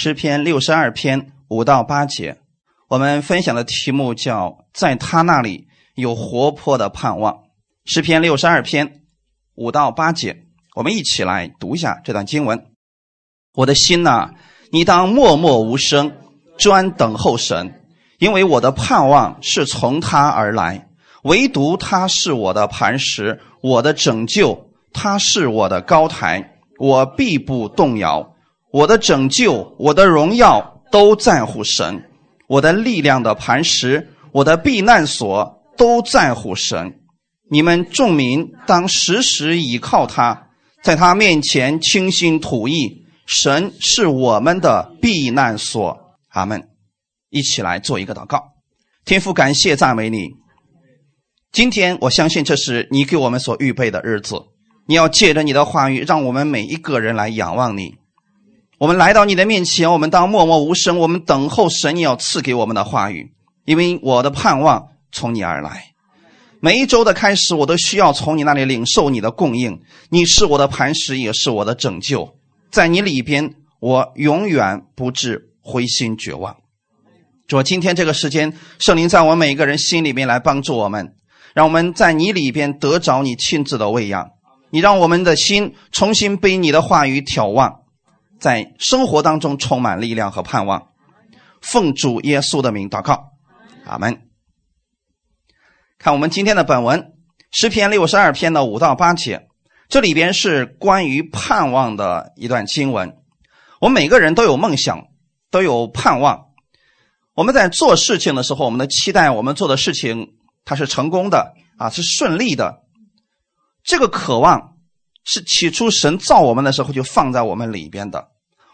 诗篇六十二篇五到八节，我们分享的题目叫“在他那里有活泼的盼望”。诗篇六十二篇五到八节，我们一起来读一下这段经文。我的心呐，你当默默无声，专等候神，因为我的盼望是从他而来。唯独他是我的磐石，我的拯救，他是我的高台，我必不动摇。我的拯救，我的荣耀都在乎神，我的力量的磐石，我的避难所都在乎神。你们众民当时时倚靠他，在他面前倾心吐意。神是我们的避难所。阿门。一起来做一个祷告。天父，感谢赞美你。今天我相信这是你给我们所预备的日子。你要借着你的话语，让我们每一个人来仰望你。我们来到你的面前，我们当默默无声，我们等候神你要赐给我们的话语，因为我的盼望从你而来。每一周的开始，我都需要从你那里领受你的供应。你是我的磐石，也是我的拯救，在你里边，我永远不致灰心绝望。主，今天这个时间，圣灵在我们每一个人心里面来帮助我们，让我们在你里边得着你亲自的喂养。你让我们的心重新被你的话语眺望。在生活当中充满力量和盼望，奉主耶稣的名祷告，阿门。看我们今天的本文诗篇六十二篇的五到八节，这里边是关于盼望的一段经文。我们每个人都有梦想，都有盼望。我们在做事情的时候，我们的期待，我们做的事情它是成功的啊，是顺利的。这个渴望。是起初神造我们的时候就放在我们里边的。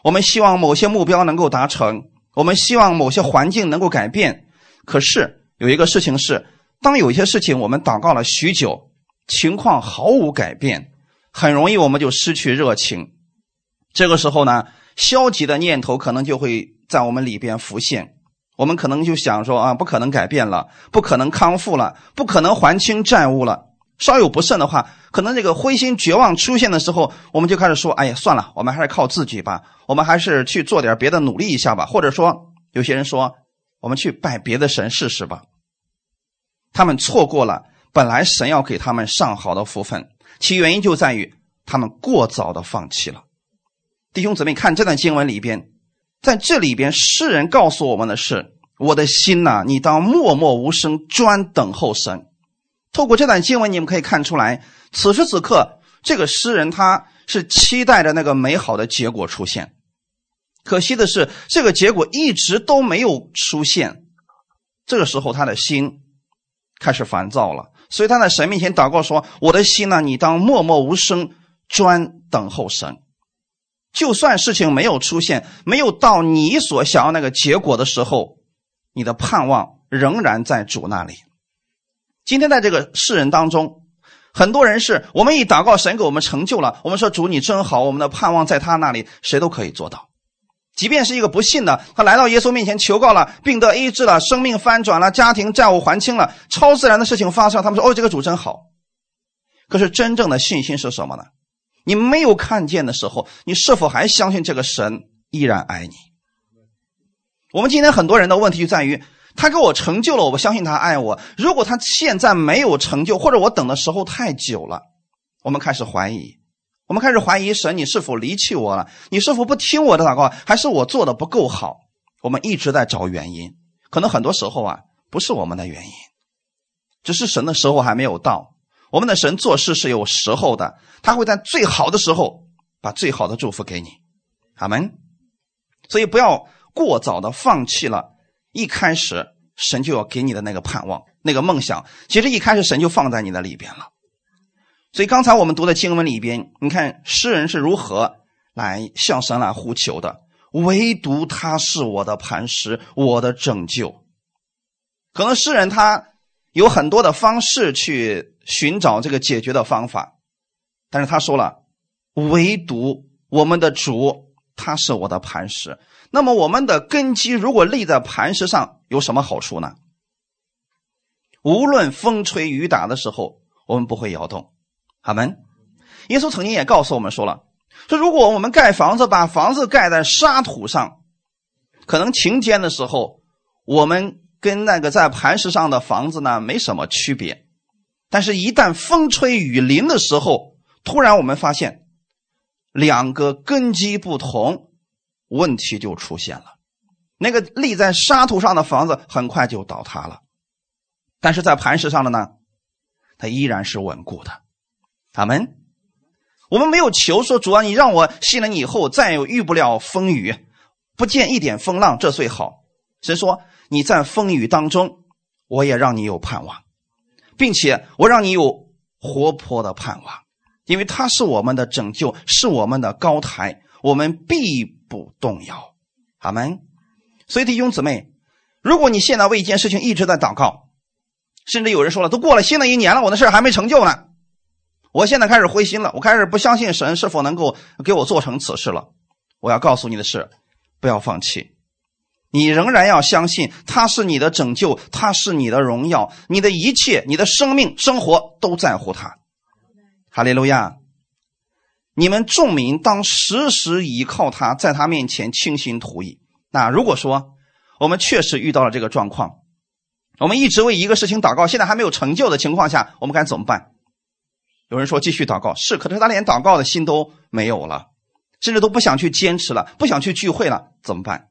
我们希望某些目标能够达成，我们希望某些环境能够改变。可是有一个事情是，当有些事情我们祷告了许久，情况毫无改变，很容易我们就失去热情。这个时候呢，消极的念头可能就会在我们里边浮现。我们可能就想说啊，不可能改变了，不可能康复了，不可能还清债务了。稍有不慎的话，可能这个灰心绝望出现的时候，我们就开始说：“哎呀，算了，我们还是靠自己吧，我们还是去做点别的努力一下吧。”或者说，有些人说：“我们去拜别的神试试吧。”他们错过了本来神要给他们上好的福分，其原因就在于他们过早的放弃了。弟兄姊妹，看这段经文里边，在这里边，诗人告诉我们的是：“我的心呐，你当默默无声，专等候神。”透过这段经文，你们可以看出来，此时此刻，这个诗人他是期待着那个美好的结果出现。可惜的是，这个结果一直都没有出现。这个时候，他的心开始烦躁了，所以他在神面前祷告说：“我的心呢，你当默默无声，专等候神。就算事情没有出现，没有到你所想要那个结果的时候，你的盼望仍然在主那里。”今天在这个世人当中，很多人是我们一祷告，神给我们成就了。我们说主你真好，我们的盼望在他那里，谁都可以做到。即便是一个不信的，他来到耶稣面前求告了，病得医治了，生命翻转了，家庭债务还清了，超自然的事情发生，他们说哦，这个主真好。可是真正的信心是什么呢？你没有看见的时候，你是否还相信这个神依然爱你？我们今天很多人的问题就在于。他给我成就了，我相信他爱我。如果他现在没有成就，或者我等的时候太久了，我们开始怀疑，我们开始怀疑神，你是否离弃我了？你是否不听我的祷告？还是我做的不够好？我们一直在找原因，可能很多时候啊，不是我们的原因，只是神的时候还没有到。我们的神做事是有时候的，他会在最好的时候把最好的祝福给你，阿门。所以不要过早的放弃了。一开始神就要给你的那个盼望、那个梦想，其实一开始神就放在你的里边了。所以刚才我们读的经文里边，你看诗人是如何来向神来呼求的，唯独他是我的磐石，我的拯救。可能诗人他有很多的方式去寻找这个解决的方法，但是他说了，唯独我们的主，他是我的磐石。那么我们的根基如果立在磐石上，有什么好处呢？无论风吹雨打的时候，我们不会摇动。阿门。耶稣曾经也告诉我们说了，说如果我们盖房子，把房子盖在沙土上，可能晴天的时候，我们跟那个在磐石上的房子呢没什么区别，但是，一旦风吹雨淋的时候，突然我们发现两个根基不同，问题就出现了。那个立在沙土上的房子很快就倒塌了，但是在磐石上的呢，它依然是稳固的。阿门，我们没有求说主啊，你让我信了你以后再也遇不了风雨。不见一点风浪，这最好。神说：“你在风雨当中，我也让你有盼望，并且我让你有活泼的盼望，因为他是我们的拯救，是我们的高台，我们必不动摇。”阿门。所以弟兄姊妹，如果你现在为一件事情一直在祷告，甚至有人说了，都过了新的一年了，我的事还没成就呢，我现在开始灰心了，我开始不相信神是否能够给我做成此事了。我要告诉你的是。不要放弃，你仍然要相信他是你的拯救，他是你的荣耀，你的一切，你的生命、生活都在乎他。哈利路亚！你们众民当时时倚靠他，在他面前倾心吐意。那如果说我们确实遇到了这个状况，我们一直为一个事情祷告，现在还没有成就的情况下，我们该怎么办？有人说继续祷告，是，可是他连祷告的心都没有了。甚至都不想去坚持了，不想去聚会了，怎么办？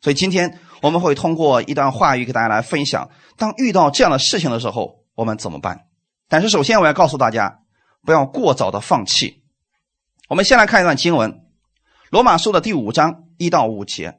所以今天我们会通过一段话语给大家来分享：当遇到这样的事情的时候，我们怎么办？但是首先我要告诉大家，不要过早的放弃。我们先来看一段经文，《罗马书》的第五章一到五节：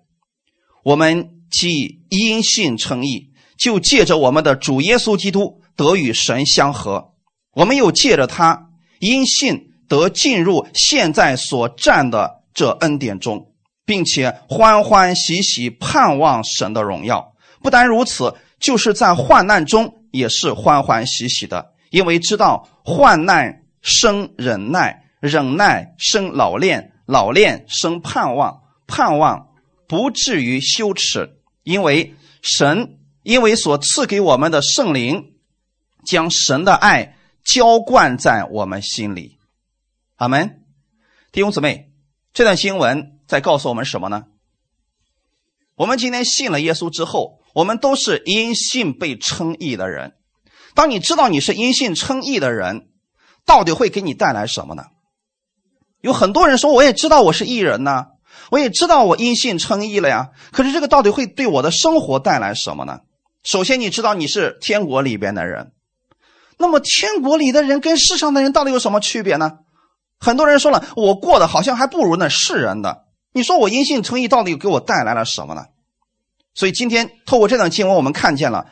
我们既因信称义，就借着我们的主耶稣基督得与神相合；我们又借着他因信。得进入现在所占的这恩典中，并且欢欢喜喜盼望神的荣耀。不单如此，就是在患难中也是欢欢喜喜的，因为知道患难生忍耐，忍耐生老练，老练生盼望，盼望不至于羞耻，因为神因为所赐给我们的圣灵，将神的爱浇灌在我们心里。阿门，弟兄姊妹，这段经文在告诉我们什么呢？我们今天信了耶稣之后，我们都是因信被称义的人。当你知道你是因信称义的人，到底会给你带来什么呢？有很多人说，我也知道我是异人呢，我也知道我因信称义了呀。可是这个到底会对我的生活带来什么呢？首先，你知道你是天国里边的人，那么天国里的人跟世上的人到底有什么区别呢？很多人说了，我过得好像还不如那世人的。你说我因信称义，到底给我带来了什么呢？所以今天透过这段经文，我们看见了，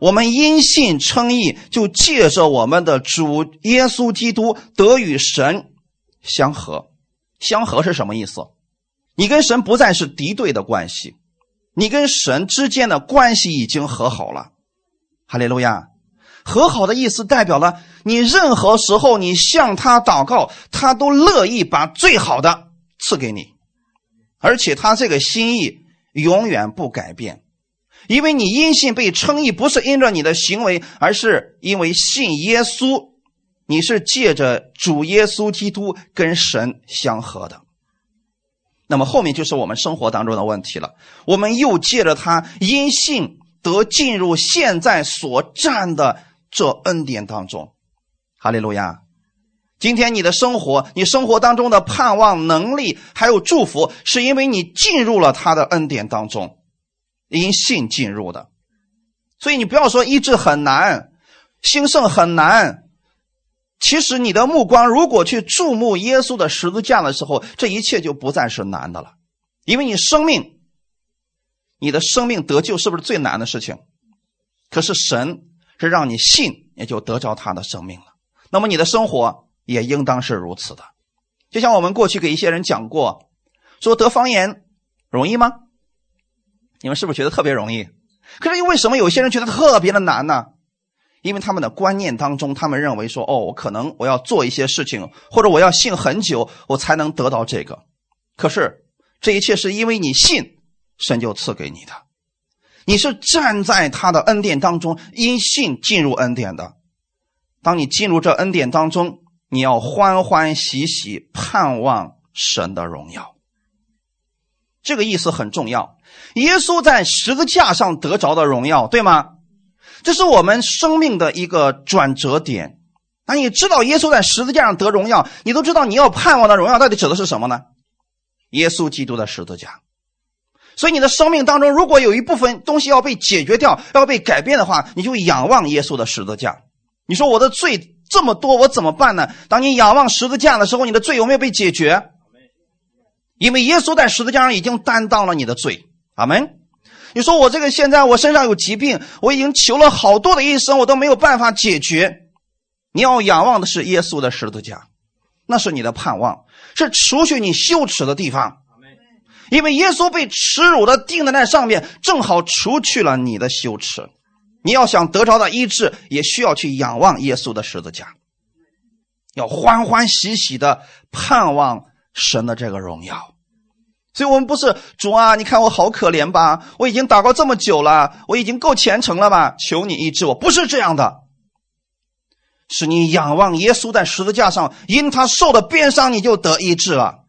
我们因信称义，就借着我们的主耶稣基督得与神相合。相合是什么意思？你跟神不再是敌对的关系，你跟神之间的关系已经和好了。哈利路亚。和好的意思代表了你任何时候你向他祷告，他都乐意把最好的赐给你，而且他这个心意永远不改变，因为你因信被称义，不是因着你的行为，而是因为信耶稣，你是借着主耶稣基督跟神相合的。那么后面就是我们生活当中的问题了，我们又借着他因信得进入现在所占的。这恩典当中，哈利路亚！今天你的生活，你生活当中的盼望、能力还有祝福，是因为你进入了他的恩典当中，因信进入的。所以你不要说医治很难，兴盛很难。其实你的目光如果去注目耶稣的十字架的时候，这一切就不再是难的了，因为你生命，你的生命得救是不是最难的事情？可是神。是让你信，也就得着他的生命了。那么你的生活也应当是如此的。就像我们过去给一些人讲过，说得方言容易吗？你们是不是觉得特别容易？可是又为什么有些人觉得特别的难呢？因为他们的观念当中，他们认为说，哦，我可能我要做一些事情，或者我要信很久，我才能得到这个。可是这一切是因为你信，神就赐给你的。你是站在他的恩典当中，因信进入恩典的。当你进入这恩典当中，你要欢欢喜喜盼望神的荣耀。这个意思很重要。耶稣在十字架上得着的荣耀，对吗？这是我们生命的一个转折点。那你知道耶稣在十字架上得荣耀，你都知道你要盼望的荣耀到底指的是什么呢？耶稣基督的十字架。所以你的生命当中，如果有一部分东西要被解决掉、要被改变的话，你就仰望耶稣的十字架。你说我的罪这么多，我怎么办呢？当你仰望十字架的时候，你的罪有没有被解决？因为耶稣在十字架上已经担当了你的罪。阿门。你说我这个现在我身上有疾病，我已经求了好多的医生，我都没有办法解决。你要仰望的是耶稣的十字架，那是你的盼望，是除去你羞耻的地方。因为耶稣被耻辱的钉在那上面，正好除去了你的羞耻。你要想得着的医治，也需要去仰望耶稣的十字架，要欢欢喜喜的盼望神的这个荣耀。所以，我们不是主啊，你看我好可怜吧？我已经祷告这么久了，我已经够虔诚了吧？求你医治我，不是这样的。是你仰望耶稣在十字架上，因他受的鞭伤，你就得医治了。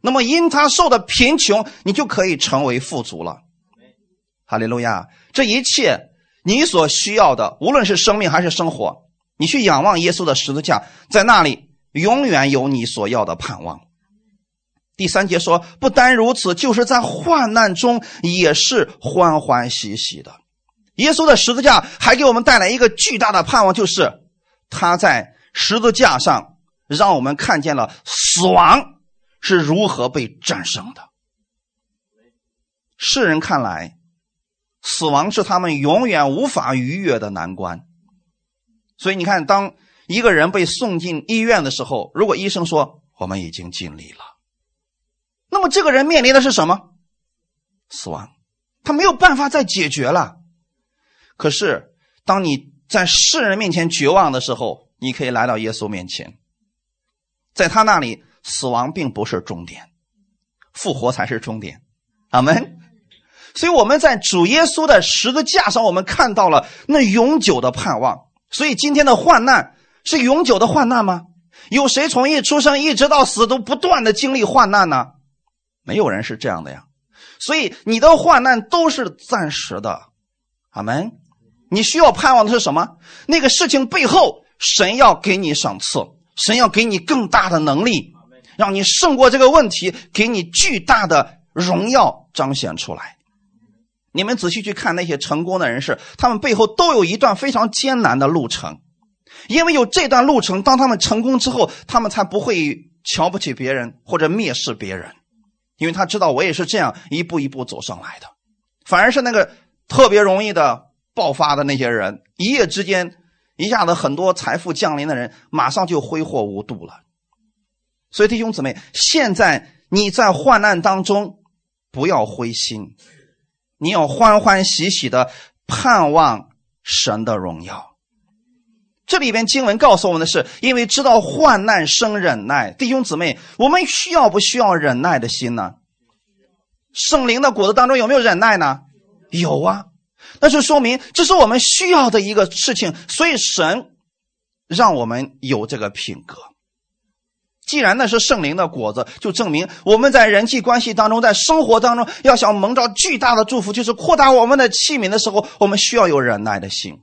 那么，因他受的贫穷，你就可以成为富足了。哈利路亚！这一切你所需要的，无论是生命还是生活，你去仰望耶稣的十字架，在那里永远有你所要的盼望。第三节说，不单如此，就是在患难中也是欢欢喜喜的。耶稣的十字架还给我们带来一个巨大的盼望，就是他在十字架上让我们看见了死亡是如何被战胜的。世人看来，死亡是他们永远无法逾越的难关。所以你看，当一个人被送进医院的时候，如果医生说我们已经尽力了。那么这个人面临的是什么？死亡，他没有办法再解决了。可是，当你在世人面前绝望的时候，你可以来到耶稣面前，在他那里，死亡并不是终点，复活才是终点。阿门。所以我们在主耶稣的十字架上，我们看到了那永久的盼望。所以今天的患难是永久的患难吗？有谁从一出生一直到死都不断的经历患难呢？没有人是这样的呀，所以你的患难都是暂时的，阿门。你需要盼望的是什么？那个事情背后，神要给你赏赐，神要给你更大的能力，让你胜过这个问题，给你巨大的荣耀彰显出来。你们仔细去看那些成功的人士，他们背后都有一段非常艰难的路程，因为有这段路程，当他们成功之后，他们才不会瞧不起别人或者蔑视别人。因为他知道我也是这样一步一步走上来的，反而是那个特别容易的爆发的那些人，一夜之间一下子很多财富降临的人，马上就挥霍无度了。所以弟兄姊妹，现在你在患难当中，不要灰心，你要欢欢喜喜的盼望神的荣耀。这里边经文告诉我们的是，因为知道患难生忍耐，弟兄姊妹，我们需要不需要忍耐的心呢？圣灵的果子当中有没有忍耐呢？有啊，那就说明这是我们需要的一个事情，所以神让我们有这个品格。既然那是圣灵的果子，就证明我们在人际关系当中，在生活当中，要想蒙着巨大的祝福，就是扩大我们的器皿的时候，我们需要有忍耐的心。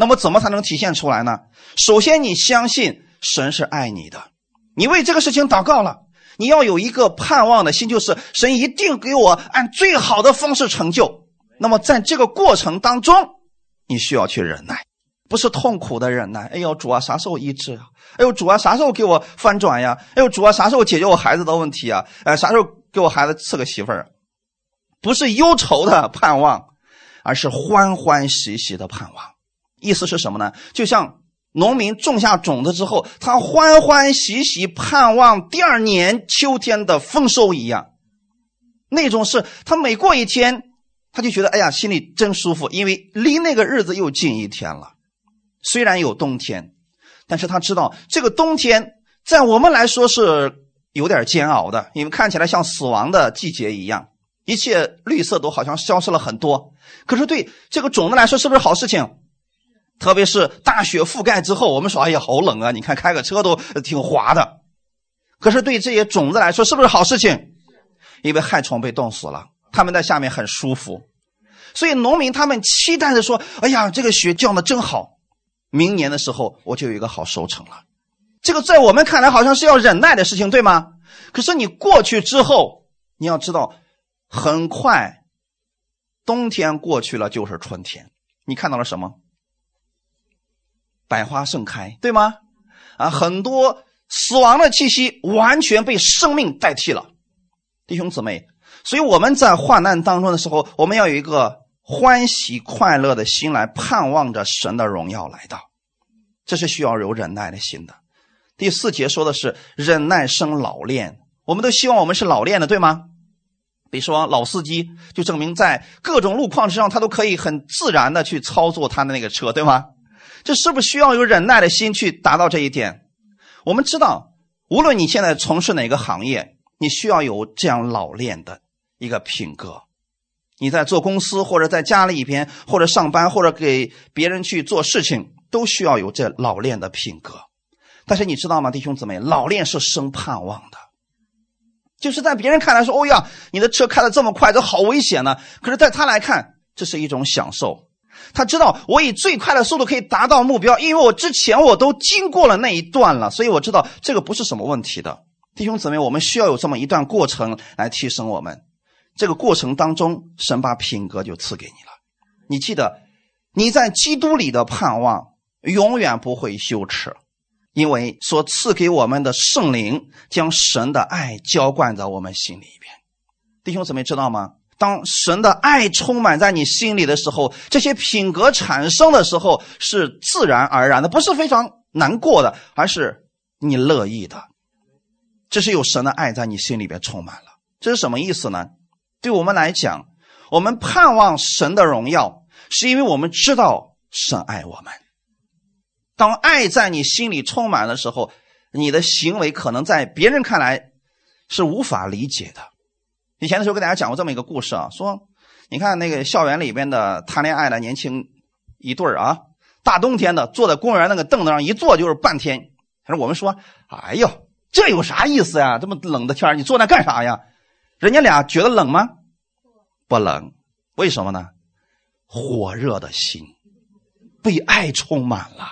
那么怎么才能体现出来呢？首先，你相信神是爱你的，你为这个事情祷告了，你要有一个盼望的心，就是神一定给我按最好的方式成就。那么在这个过程当中，你需要去忍耐，不是痛苦的忍耐。哎呦，主啊，啥时候医治啊？哎呦，主啊，啥时候给我翻转呀？哎呦，主啊，啥时候解决我孩子的问题啊？哎，啥时候给我孩子赐个媳妇儿？不是忧愁的盼望，而是欢欢喜喜的盼望。意思是什么呢？就像农民种下种子之后，他欢欢喜喜盼望第二年秋天的丰收一样。那种是他每过一天，他就觉得哎呀，心里真舒服，因为离那个日子又近一天了。虽然有冬天，但是他知道这个冬天在我们来说是有点煎熬的，因为看起来像死亡的季节一样，一切绿色都好像消失了很多。可是对这个种子来说，是不是好事情？特别是大雪覆盖之后，我们说：“哎呀，好冷啊！你看开个车都挺滑的。”可是对这些种子来说，是不是好事情？因为害虫被冻死了，他们在下面很舒服。所以农民他们期待着说：“哎呀，这个雪降的真好，明年的时候我就有一个好收成了。”这个在我们看来好像是要忍耐的事情，对吗？可是你过去之后，你要知道，很快，冬天过去了就是春天。你看到了什么？百花盛开，对吗？啊，很多死亡的气息完全被生命代替了，弟兄姊妹。所以我们在患难当中的时候，我们要有一个欢喜快乐的心来盼望着神的荣耀来到，这是需要有忍耐的心的。第四节说的是忍耐生老练，我们都希望我们是老练的，对吗？比如说老司机，就证明在各种路况之上，他都可以很自然的去操作他的那个车，对吗？这是不是需要有忍耐的心去达到这一点？我们知道，无论你现在从事哪个行业，你需要有这样老练的一个品格。你在做公司，或者在家里边，或者上班，或者给别人去做事情，都需要有这老练的品格。但是你知道吗，弟兄姊妹，老练是生盼望的，就是在别人看来说：“哦呀，你的车开的这么快，这好危险呢。”可是，在他来看，这是一种享受。他知道我以最快的速度可以达到目标，因为我之前我都经过了那一段了，所以我知道这个不是什么问题的。弟兄姊妹，我们需要有这么一段过程来提升我们。这个过程当中，神把品格就赐给你了。你记得，你在基督里的盼望永远不会羞耻，因为所赐给我们的圣灵将神的爱浇灌在我们心里边。弟兄姊妹，知道吗？当神的爱充满在你心里的时候，这些品格产生的时候是自然而然的，不是非常难过的，而是你乐意的。这是有神的爱在你心里边充满了。这是什么意思呢？对我们来讲，我们盼望神的荣耀，是因为我们知道神爱我们。当爱在你心里充满的时候，你的行为可能在别人看来是无法理解的。以前的时候跟大家讲过这么一个故事啊，说你看那个校园里边的谈恋爱的年轻一对儿啊，大冬天的坐在公园那个凳子上一坐就是半天。可是我们说，哎呦，这有啥意思呀？这么冷的天你坐那干啥呀？人家俩觉得冷吗？不冷，为什么呢？火热的心被爱充满了，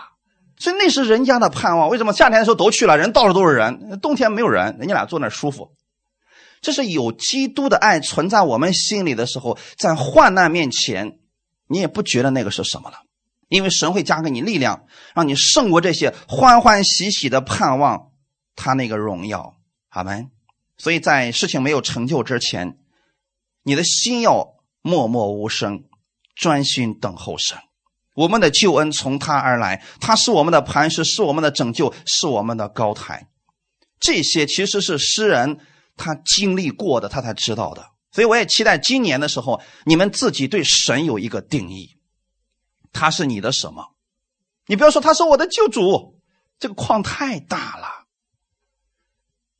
所以那是人家的盼望。为什么夏天的时候都去了，人到处都是人，冬天没有人，人家俩坐那舒服。这是有基督的爱存在我们心里的时候，在患难面前，你也不觉得那个是什么了，因为神会加给你力量，让你胜过这些欢欢喜喜的盼望他那个荣耀。阿门。所以在事情没有成就之前，你的心要默默无声，专心等候神。我们的救恩从他而来，他是我们的磐石，是我们的拯救，是我们的高台。这些其实是诗人。他经历过的，他才知道的。所以我也期待今年的时候，你们自己对神有一个定义。他是你的什么？你不要说他是我的救主，这个框太大了。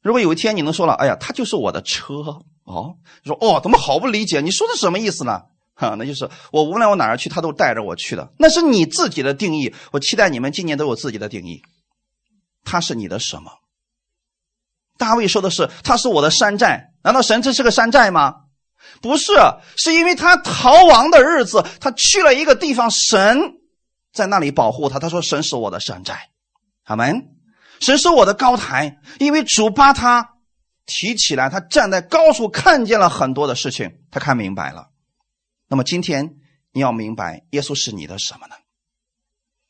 如果有一天你能说了，哎呀，他就是我的车哦，说哦，怎么好不理解？你说的什么意思呢？哈，那就是我无论我哪儿去，他都带着我去的。那是你自己的定义。我期待你们今年都有自己的定义。他是你的什么？大卫说的是：“他是我的山寨。”难道神这是个山寨吗？不是，是因为他逃亡的日子，他去了一个地方，神在那里保护他。他说：“神是我的山寨。”阿门。神是我的高台，因为主把他提起来，他站在高处，看见了很多的事情，他看明白了。那么今天你要明白，耶稣是你的什么呢？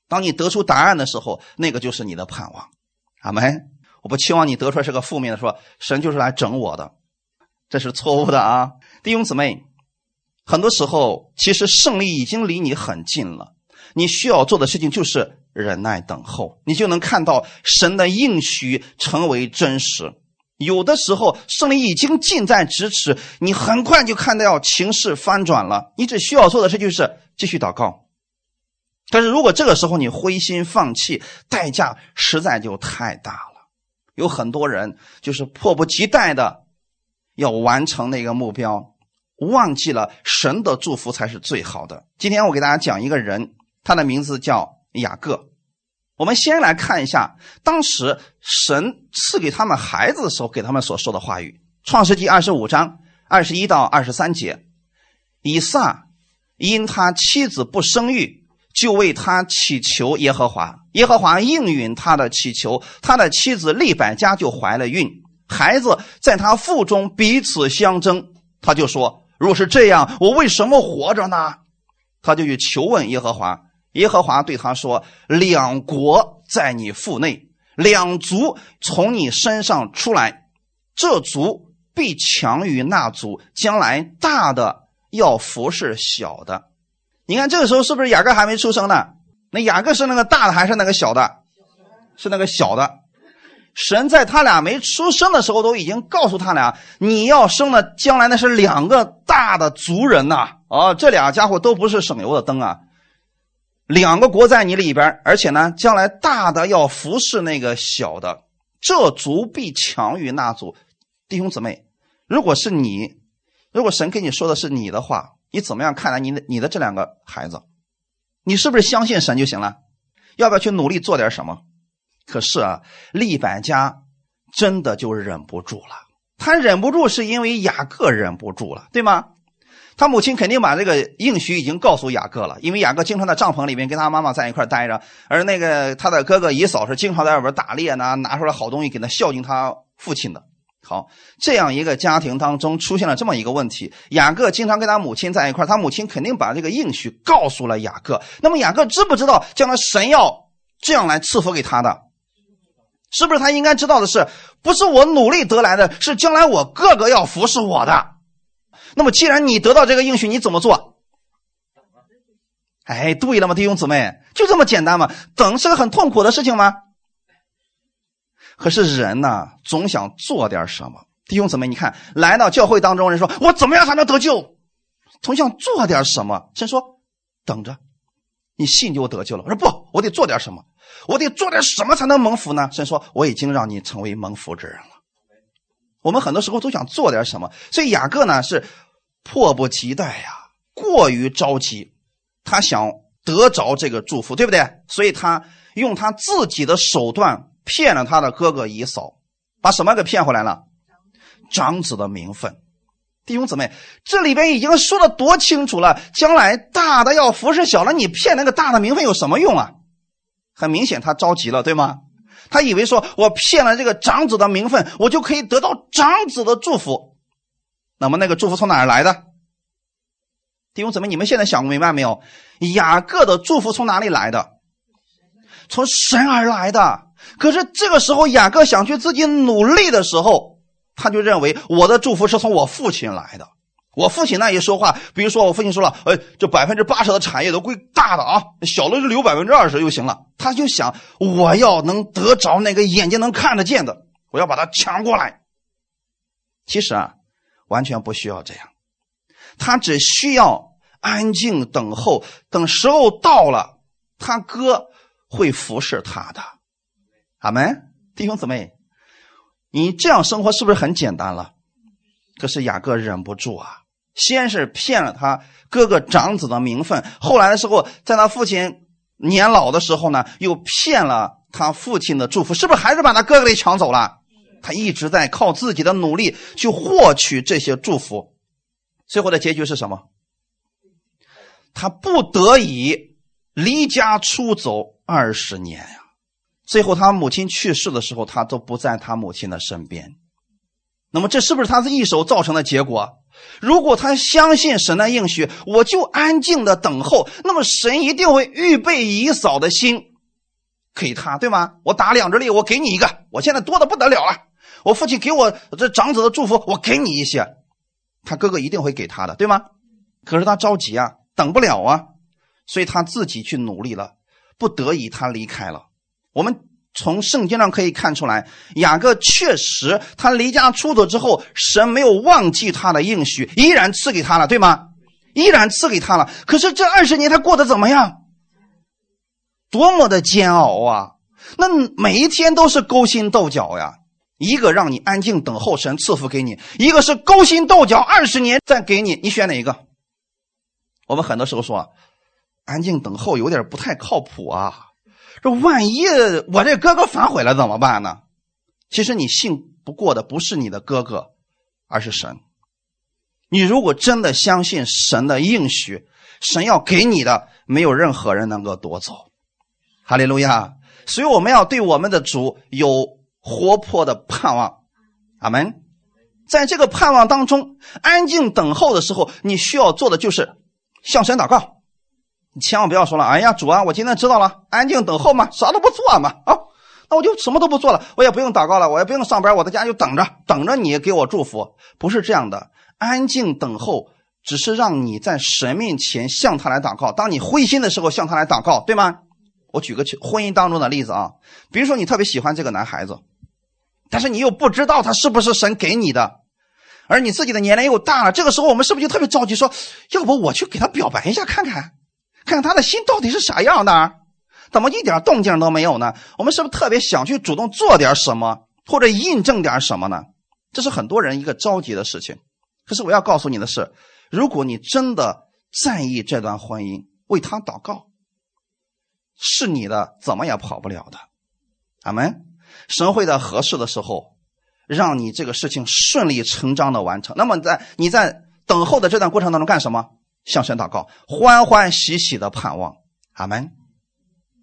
当你得出答案的时候，那个就是你的盼望。阿门。我不期望你得出来是个负面的，说神就是来整我的，这是错误的啊，弟兄姊妹。很多时候，其实胜利已经离你很近了。你需要做的事情就是忍耐等候，你就能看到神的应许成为真实。有的时候，胜利已经近在咫尺，你很快就看到要情势翻转了。你只需要做的事就是继续祷告。但是如果这个时候你灰心放弃，代价实在就太大了。有很多人就是迫不及待的要完成那个目标，忘记了神的祝福才是最好的。今天我给大家讲一个人，他的名字叫雅各。我们先来看一下当时神赐给他们孩子的时候给他们所说的话语。创世纪二十五章二十一到二十三节，以撒因他妻子不生育，就为他祈求耶和华，耶和华应允他的祈求，他的妻子利百加就怀了孕，孩子在他腹中彼此相争，他就说：若是这样，我为什么活着呢？他就去求问耶和华，耶和华对他说：两国在你腹内，两族从你身上出来，这族。必强于那族，将来大的要服侍小的。你看这个时候是不是雅各还没出生呢？那雅各是那个大的还是那个小的？是那个小的。神在他俩没出生的时候都已经告诉他俩，你要生的将来那是两个大的族人呐。哦，这俩家伙都不是省油的灯啊。两个国在你里边，而且呢，将来大的要服侍那个小的，这族必强于那族。弟兄姊妹。如果是你，如果神跟你说的是你的话，你怎么样看待你的你的这两个孩子？你是不是相信神就行了？要不要去努力做点什么？可是啊，利百加真的就忍不住了。他忍不住是因为雅各忍不住了，对吗？他母亲肯定把这个应许已经告诉雅各了，因为雅各经常在帐篷里面跟他妈妈在一块待着，而那个他的哥哥以嫂是经常在外边打猎呢，拿出来好东西给他孝敬他父亲的。好，这样一个家庭当中出现了这么一个问题，雅各经常跟他母亲在一块他母亲肯定把这个应许告诉了雅各。那么雅各知不知道将来神要这样来赐福给他的？是不是他应该知道的是，不是我努力得来的，是将来我哥哥要服侍我的。那么既然你得到这个应许，你怎么做？哎，对了吗，弟兄姊妹？就这么简单吗？等是个很痛苦的事情吗？可是人呢，总想做点什么。弟兄姊妹，你看，来到教会当中，人说：“我怎么样才能得救？”总想做点什么。神说：“等着，你信就得救了。”我说：“不，我得做点什么，我得做点什么才能蒙福呢？”神说：“我已经让你成为蒙福之人了。”我们很多时候都想做点什么，所以雅各呢是迫不及待呀，过于着急，他想得着这个祝福，对不对？所以他用他自己的手段。骗了他的哥哥以嫂，把什么给骗回来了？长子的名分。弟兄姊妹，这里边已经说的多清楚了，将来大的要服侍小的，你骗那个大的名分有什么用啊？很明显，他着急了，对吗？他以为说我骗了这个长子的名分，我就可以得到长子的祝福。那么那个祝福从哪儿来的？弟兄姊妹，你们现在想明白没有？雅各的祝福从哪里来的？从神而来的。可是这个时候，雅各想去自己努力的时候，他就认为我的祝福是从我父亲来的。我父亲那一说话，比如说我父亲说了：“哎，这百分之八十的产业都归大的啊，小的就留百分之二十就行了。”他就想我要能得着那个眼睛能看得见的，我要把它抢过来。其实啊，完全不需要这样，他只需要安静等候，等时候到了，他哥会服侍他的。阿门，弟兄姊妹，你这样生活是不是很简单了？可是雅各忍不住啊，先是骗了他哥哥长子的名分，后来的时候，在他父亲年老的时候呢，又骗了他父亲的祝福，是不是还是把他哥哥给抢走了？他一直在靠自己的努力去获取这些祝福，最后的结局是什么？他不得已离家出走二十年呀。最后，他母亲去世的时候，他都不在他母亲的身边。那么，这是不是他的一手造成的结果？如果他相信神的应许，我就安静的等候，那么神一定会预备以扫的心给他，对吗？我打两只猎，我给你一个，我现在多的不得了了。我父亲给我这长子的祝福，我给你一些，他哥哥一定会给他的，对吗？可是他着急啊，等不了啊，所以他自己去努力了，不得已他离开了。我们从圣经上可以看出来，雅各确实，他离家出走之后，神没有忘记他的应许，依然赐给他了，对吗？依然赐给他了。可是这二十年他过得怎么样？多么的煎熬啊！那每一天都是勾心斗角呀。一个让你安静等候神赐福给你，一个是勾心斗角二十年再给你，你选哪一个？我们很多时候说，安静等候有点不太靠谱啊。这万一我这哥哥反悔了怎么办呢？其实你信不过的不是你的哥哥，而是神。你如果真的相信神的应许，神要给你的，没有任何人能够夺走。哈利路亚！所以我们要对我们的主有活泼的盼望。阿门。在这个盼望当中，安静等候的时候，你需要做的就是向神祷告。你千万不要说了：“哎呀，主啊，我今天知道了，安静等候嘛，啥都不做嘛，啊，那我就什么都不做了，我也不用祷告了，我也不用上班，我在家就等着，等着你给我祝福。”不是这样的，安静等候只是让你在神面前向他来祷告。当你灰心的时候，向他来祷告，对吗？我举个婚姻当中的例子啊，比如说你特别喜欢这个男孩子。但是你又不知道他是不是神给你的，而你自己的年龄又大了，这个时候我们是不是就特别着急，说要不我去给他表白一下看看，看他的心到底是啥样的？怎么一点动静都没有呢？我们是不是特别想去主动做点什么，或者印证点什么呢？这是很多人一个着急的事情。可是我要告诉你的是，如果你真的在意这段婚姻，为他祷告，是你的，怎么也跑不了的。阿门。神会在合适的时候，让你这个事情顺理成章的完成。那么在你在等候的这段过程当中干什么？向神祷告，欢欢喜喜的盼望。阿门。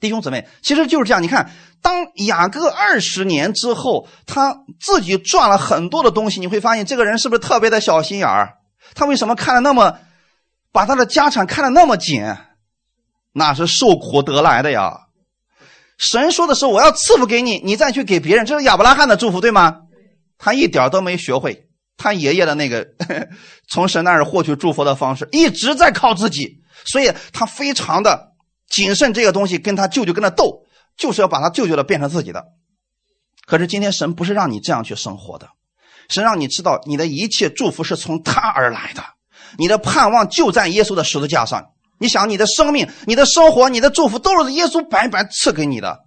弟兄姊妹，其实就是这样。你看，当雅各二十年之后，他自己赚了很多的东西，你会发现这个人是不是特别的小心眼儿？他为什么看的那么，把他的家产看得那么紧？那是受苦得来的呀。神说的是我要赐福给你，你再去给别人，这是亚伯拉罕的祝福，对吗？他一点都没学会他爷爷的那个 从神那儿获取祝福的方式，一直在靠自己，所以他非常的谨慎这个东西，跟他舅舅跟他斗，就是要把他舅舅的变成自己的。可是今天神不是让你这样去生活的，神让你知道你的一切祝福是从他而来的，你的盼望就在耶稣的十字架上。你想，你的生命、你的生活、你的祝福，都是耶稣白白赐给你的。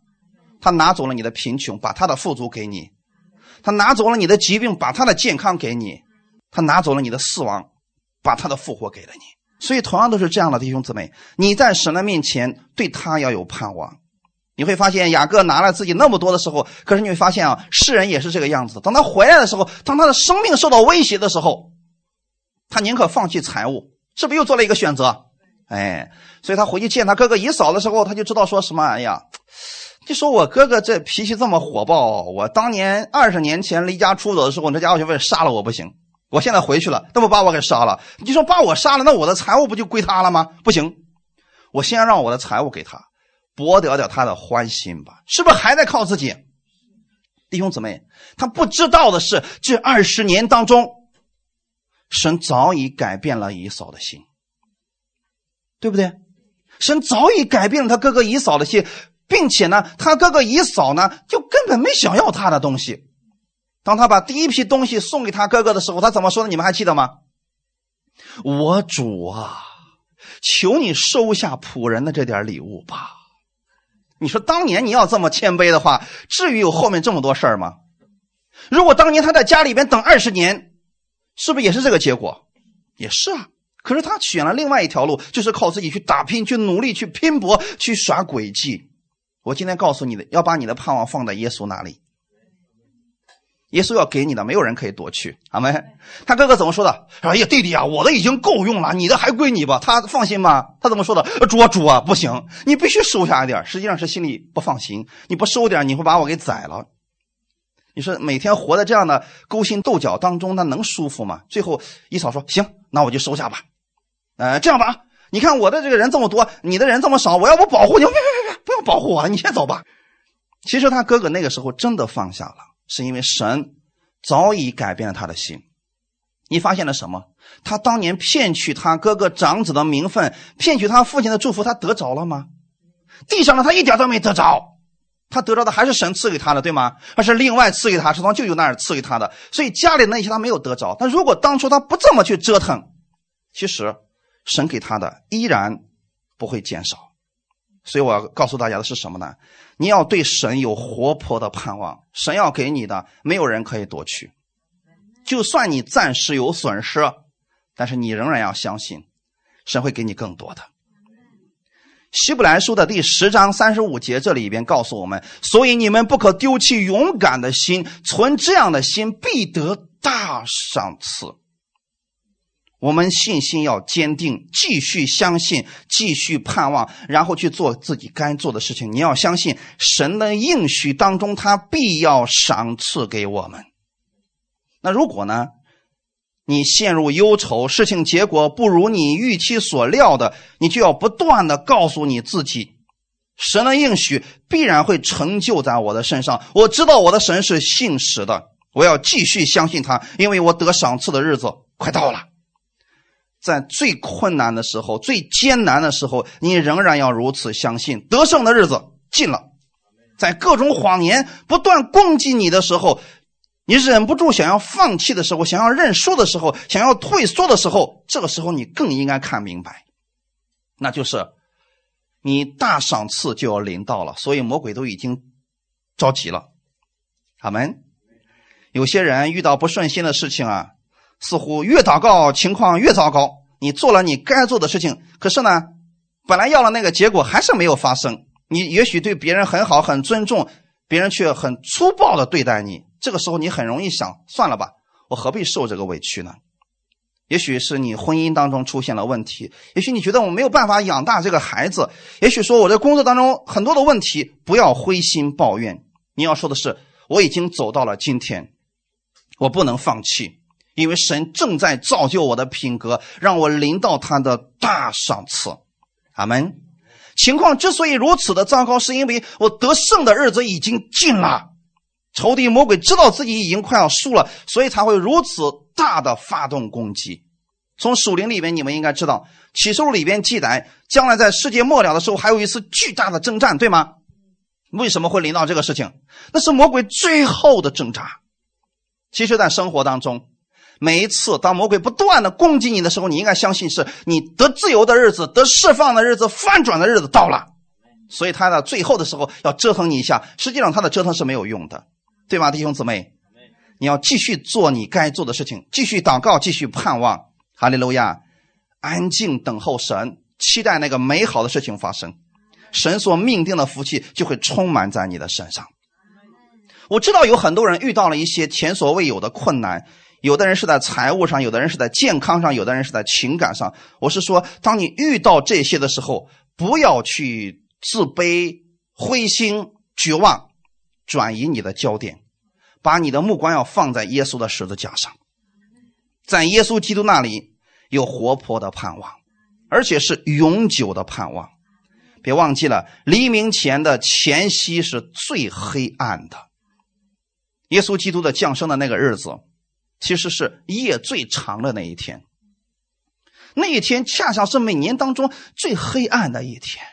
他拿走了你的贫穷，把他的富足给你；他拿走了你的疾病，把他的健康给你；他拿走了你的死亡，把他的复活给了你。所以，同样都是这样的弟兄姊妹，你在神的面前对他要有盼望。你会发现，雅各拿了自己那么多的时候，可是你会发现啊，世人也是这个样子。等他回来的时候，当他的生命受到威胁的时候，他宁可放弃财物，是不是又做了一个选择？哎，所以他回去见他哥哥姨嫂的时候，他就知道说什么。哎呀，就说我哥哥这脾气这么火爆，我当年二十年前离家出走的时候，这家伙就为了杀了我不行。我现在回去了，那不把我给杀了？你说把我杀了，那我的财物不就归他了吗？不行，我先让我的财物给他，博得点他的欢心吧。是不是还在靠自己？弟兄姊妹，他不知道的是，这二十年当中，神早已改变了姨嫂的心。对不对？神早已改变了他哥哥姨嫂的心，并且呢，他哥哥以嫂呢，就根本没想要他的东西。当他把第一批东西送给他哥哥的时候，他怎么说的？你们还记得吗？我主啊，求你收下仆人的这点礼物吧。你说当年你要这么谦卑的话，至于有后面这么多事儿吗？如果当年他在家里边等二十年，是不是也是这个结果？也是啊。可是他选了另外一条路，就是靠自己去打拼、去努力、去拼搏、去耍诡计。我今天告诉你的，要把你的盼望放在耶稣那里。耶稣要给你的，没有人可以夺去。阿门。他哥哥怎么说的？哎呀，弟弟啊，我的已经够用了，你的还归你吧。他放心吗？他怎么说的？主啊，主啊，不行，你必须收下一点。实际上是心里不放心，你不收点，你会把我给宰了。你说每天活在这样的勾心斗角当中，那能舒服吗？最后一嫂说：“行，那我就收下吧。”呃，这样吧，你看我的这个人这么多，你的人这么少，我要不保护你？别别别，不用保护我，你先走吧。其实他哥哥那个时候真的放下了，是因为神早已改变了他的心。你发现了什么？他当年骗取他哥哥长子的名分，骗取他父亲的祝福，他得着了吗？地上的他一点都没得着，他得着的还是神赐给他的，对吗？而是另外赐给他，是从舅舅那儿赐给他的。所以家里那些他没有得着。但如果当初他不这么去折腾，其实。神给他的依然不会减少，所以我要告诉大家的是什么呢？你要对神有活泼的盼望，神要给你的，没有人可以夺去。就算你暂时有损失，但是你仍然要相信，神会给你更多的。希伯来书的第十章三十五节这里边告诉我们：所以你们不可丢弃勇敢的心，存这样的心，必得大赏赐。我们信心要坚定，继续相信，继续盼望，然后去做自己该做的事情。你要相信神的应许当中，他必要赏赐给我们。那如果呢，你陷入忧愁，事情结果不如你预期所料的，你就要不断的告诉你自己，神的应许必然会成就在我的身上。我知道我的神是信实的，我要继续相信他，因为我得赏赐的日子快到了。在最困难的时候、最艰难的时候，你仍然要如此相信，得胜的日子近了。在各种谎言不断攻击你的时候，你忍不住想要放弃的时候、想要认输的时候、想要退缩的时候，这个时候你更应该看明白，那就是你大赏赐就要临到了，所以魔鬼都已经着急了。阿门。有些人遇到不顺心的事情啊。似乎越祷告情况越糟糕，你做了你该做的事情，可是呢，本来要了那个结果还是没有发生。你也许对别人很好很尊重，别人却很粗暴的对待你，这个时候你很容易想算了吧，我何必受这个委屈呢？也许是你婚姻当中出现了问题，也许你觉得我没有办法养大这个孩子，也许说我在工作当中很多的问题，不要灰心抱怨。你要说的是，我已经走到了今天，我不能放弃。因为神正在造就我的品格，让我临到他的大赏赐。阿门。情况之所以如此的糟糕，是因为我得胜的日子已经近了。仇敌魔鬼知道自己已经快要输了，所以才会如此大的发动攻击。从属灵里边，你们应该知道，启示录里边记载，将来在世界末了的时候，还有一次巨大的征战，对吗？为什么会临到这个事情？那是魔鬼最后的挣扎。其实，在生活当中。每一次当魔鬼不断的攻击你的时候，你应该相信是你得自由的日子、得释放的日子、翻转的日子到了。所以他的最后的时候要折腾你一下，实际上他的折腾是没有用的，对吗，弟兄姊妹？你要继续做你该做的事情，继续祷告，继续盼望。哈利路亚，安静等候神，期待那个美好的事情发生。神所命定的福气就会充满在你的身上。我知道有很多人遇到了一些前所未有的困难。有的人是在财务上，有的人是在健康上，有的人是在情感上。我是说，当你遇到这些的时候，不要去自卑、灰心、绝望，转移你的焦点，把你的目光要放在耶稣的十字架上，在耶稣基督那里有活泼的盼望，而且是永久的盼望。别忘记了，黎明前的前夕是最黑暗的。耶稣基督的降生的那个日子。其实是夜最长的那一天，那一天恰恰是每年当中最黑暗的一天。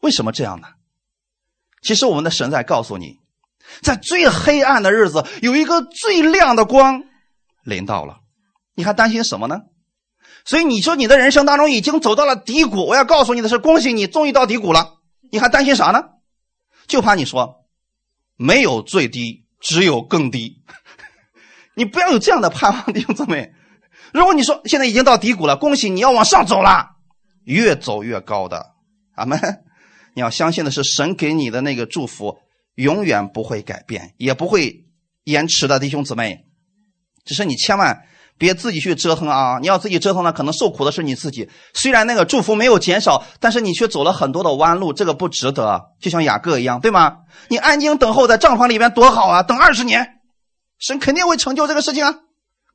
为什么这样呢？其实我们的神在告诉你，在最黑暗的日子，有一个最亮的光临到了。你还担心什么呢？所以你说你的人生当中已经走到了低谷，我要告诉你的是，恭喜你，终于到低谷了。你还担心啥呢？就怕你说没有最低，只有更低。你不要有这样的盼望，弟兄姊妹。如果你说现在已经到低谷了，恭喜你要往上走了，越走越高的，阿门。你要相信的是，神给你的那个祝福永远不会改变，也不会延迟的，弟兄姊妹。只是你千万别自己去折腾啊！你要自己折腾呢，可能受苦的是你自己。虽然那个祝福没有减少，但是你却走了很多的弯路，这个不值得。就像雅各一样，对吗？你安静等候在帐篷里面多好啊，等二十年。神肯定会成就这个事情啊，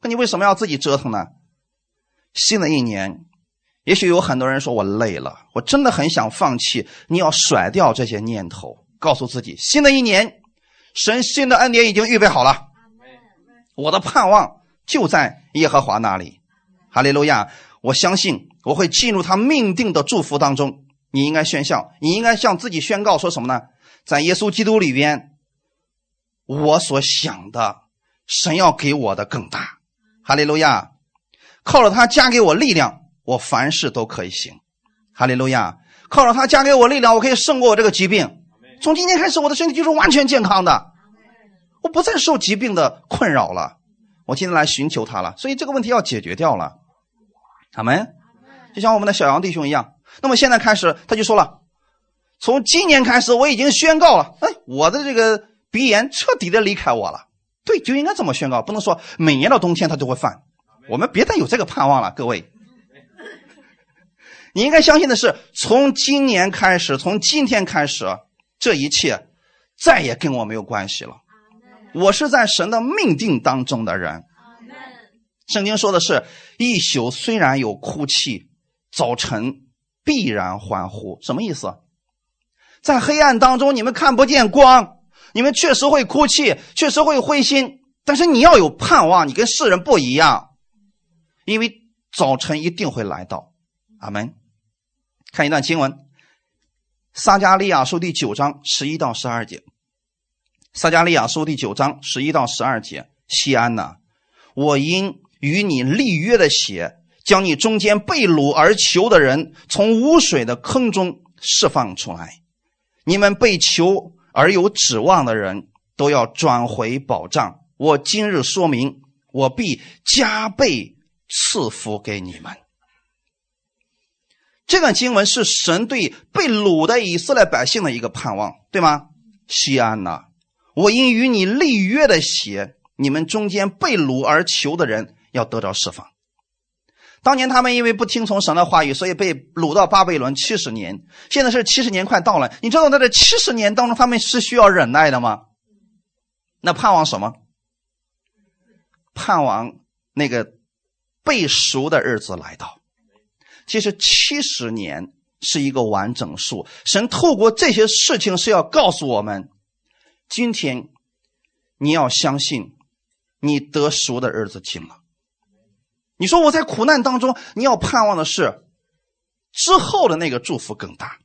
那你为什么要自己折腾呢？新的一年，也许有很多人说我累了，我真的很想放弃。你要甩掉这些念头，告诉自己，新的一年，神新的恩典已经预备好了。我的盼望就在耶和华那里。哈利路亚！我相信我会进入他命定的祝福当中。你应该宣笑，你应该向自己宣告说什么呢？在耶稣基督里边，我所想的。神要给我的更大，哈利路亚！靠着他加给我力量，我凡事都可以行，哈利路亚！靠着他加给我力量，我可以胜过我这个疾病。从今天开始，我的身体就是完全健康的，我不再受疾病的困扰了。我今天来寻求他了，所以这个问题要解决掉了。阿门！就像我们的小杨弟兄一样，那么现在开始，他就说了：从今年开始，我已经宣告了，哎，我的这个鼻炎彻底的离开我了。对，就应该这么宣告，不能说每年到冬天他都会犯。我们别再有这个盼望了，各位。你应该相信的是，从今年开始，从今天开始，这一切再也跟我没有关系了。我是在神的命定当中的人。圣经说的是一宿虽然有哭泣，早晨必然欢呼。什么意思？在黑暗当中，你们看不见光，你们确实会哭泣，确实会灰心。但是你要有盼望，你跟世人不一样，因为早晨一定会来到。阿门。看一段经文，《撒加利亚书》第九章十一到十二节。《撒加利亚书》第九章十一到十二节：西安呐，我因与你立约的血，将你中间被掳而求的人从污水的坑中释放出来。你们被囚而有指望的人都要转回保障。我今日说明，我必加倍赐福给你们。这段经文是神对被掳的以色列百姓的一个盼望，对吗？西安呐，我因与你立约的血，你们中间被掳而求的人要得到释放。当年他们因为不听从神的话语，所以被掳到巴比伦七十年。现在是七十年快到了，你知道在这七十年当中，他们是需要忍耐的吗？那盼望什么？盼望那个被赎的日子来到。其实七十年是一个完整数，神透过这些事情是要告诉我们：今天你要相信，你得赎的日子近了。你说我在苦难当中，你要盼望的是之后的那个祝福更大。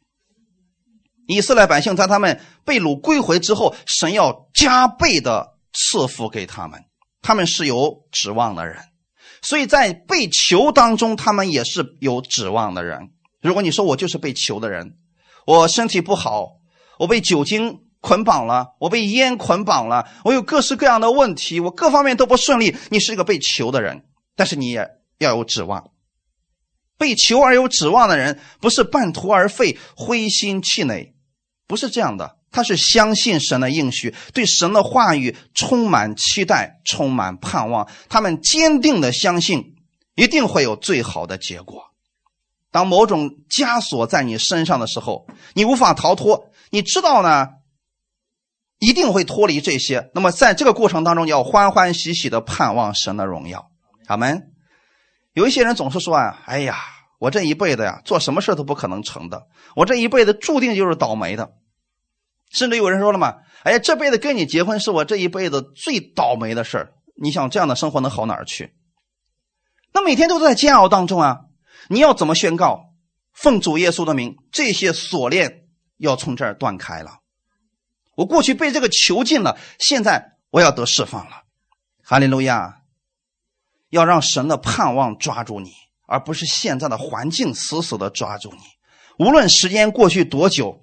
以色列百姓在他们被掳归回之后，神要加倍的赐福给他们，他们是有指望的人。所以在被囚当中，他们也是有指望的人。如果你说我就是被囚的人，我身体不好，我被酒精捆绑了，我被烟捆绑了，我有各式各样的问题，我各方面都不顺利。你是一个被囚的人，但是你也要有指望。被求而有指望的人，不是半途而废、灰心气馁，不是这样的。他是相信神的应许，对神的话语充满期待，充满盼望。他们坚定的相信，一定会有最好的结果。当某种枷锁在你身上的时候，你无法逃脱。你知道呢，一定会脱离这些。那么在这个过程当中，要欢欢喜喜的盼望神的荣耀。阿门。有一些人总是说啊，哎呀，我这一辈子呀，做什么事都不可能成的，我这一辈子注定就是倒霉的。甚至有人说了嘛：“哎呀，这辈子跟你结婚是我这一辈子最倒霉的事。你想这样的生活能好哪儿去？那每天都在煎熬当中啊！你要怎么宣告？奉主耶稣的名，这些锁链要从这儿断开了。我过去被这个囚禁了，现在我要得释放了。哈利路亚！要让神的盼望抓住你，而不是现在的环境死死的抓住你。无论时间过去多久。”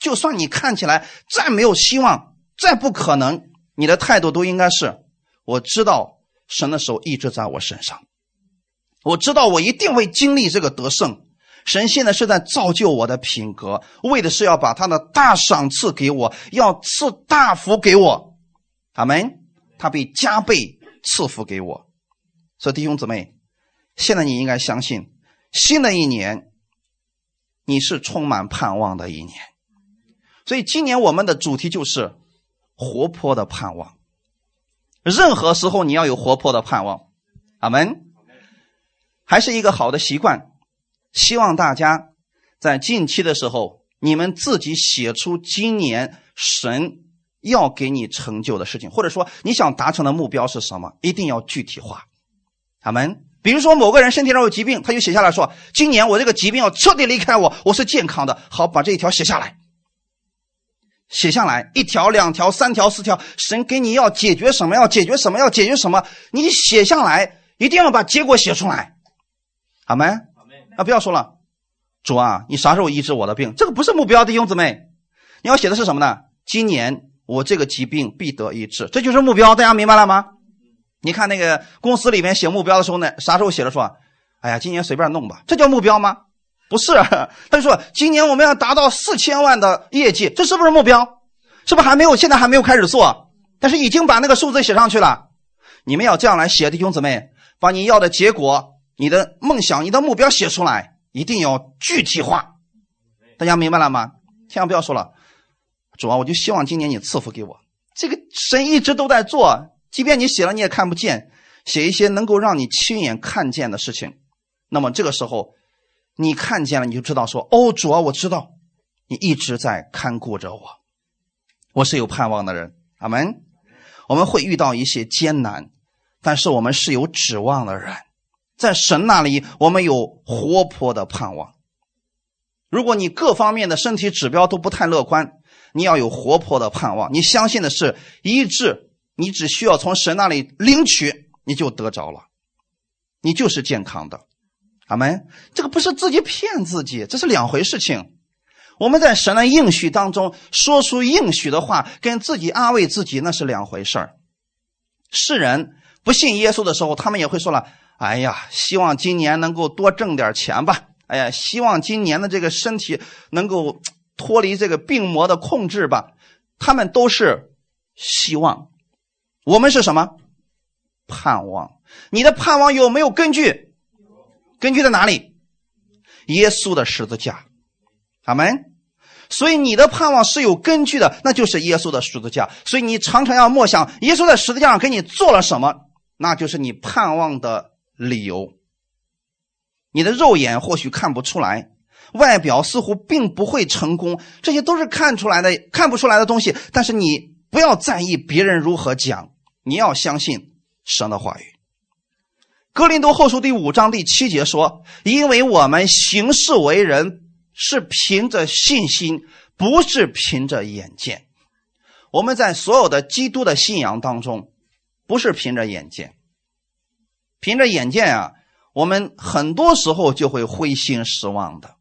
就算你看起来再没有希望，再不可能，你的态度都应该是：我知道神的手一直在我身上，我知道我一定会经历这个得胜。神现在是在造就我的品格，为的是要把他的大赏赐给我，要赐大福给我。阿门。他被加倍赐福给我。所以弟兄姊妹，现在你应该相信，新的一年你是充满盼望的一年。所以今年我们的主题就是活泼的盼望。任何时候你要有活泼的盼望，阿门。还是一个好的习惯。希望大家在近期的时候，你们自己写出今年神要给你成就的事情，或者说你想达成的目标是什么，一定要具体化，阿门。比如说某个人身体上有疾病，他就写下来说：“今年我这个疾病要彻底离开我，我是健康的。”好，把这一条写下来。写下来一条、两条、三条、四条，神给你要解决什么？要解决什么？要解决什么？你写下来，一定要把结果写出来。好没？啊，不要说了，主啊，你啥时候医治我的病？这个不是目标，弟兄姊妹，你要写的是什么呢？今年我这个疾病必得医治，这就是目标。大家明白了吗？你看那个公司里面写目标的时候呢，啥时候写的说，哎呀，今年随便弄吧，这叫目标吗？不是，他就说今年我们要达到四千万的业绩，这是不是目标？是不是还没有？现在还没有开始做，但是已经把那个数字写上去了。你们要这样来写，弟兄姊妹，把你要的结果、你的梦想、你的目标写出来，一定要具体化。大家明白了吗？千万不要说了，主啊，我就希望今年你赐福给我。这个神一直都在做，即便你写了你也看不见。写一些能够让你亲眼看见的事情，那么这个时候你看见了，你就知道说：“哦，主啊，我知道你一直在看顾着我，我是有盼望的人。”阿门。我们会遇到一些艰难，但是我们是有指望的人，在神那里我们有活泼的盼望。如果你各方面的身体指标都不太乐观，你要有活泼的盼望。你相信的是医治，你只需要从神那里领取。你就得着了，你就是健康的，阿门。这个不是自己骗自己，这是两回事情。我们在神的应许当中说出应许的话，跟自己安慰自己那是两回事。世人不信耶稣的时候，他们也会说了：“哎呀，希望今年能够多挣点钱吧。”哎呀，希望今年的这个身体能够脱离这个病魔的控制吧。他们都是希望，我们是什么？盼望，你的盼望有没有根据？根据在哪里？耶稣的十字架，阿门。所以你的盼望是有根据的，那就是耶稣的十字架。所以你常常要默想耶稣在十字架上给你做了什么，那就是你盼望的理由。你的肉眼或许看不出来，外表似乎并不会成功，这些都是看出来的，看不出来的东西。但是你不要在意别人如何讲，你要相信。神的话语，《哥林多后书》第五章第七节说：“因为我们行事为人是凭着信心，不是凭着眼见。我们在所有的基督的信仰当中，不是凭着眼见。凭着眼见啊，我们很多时候就会灰心失望的。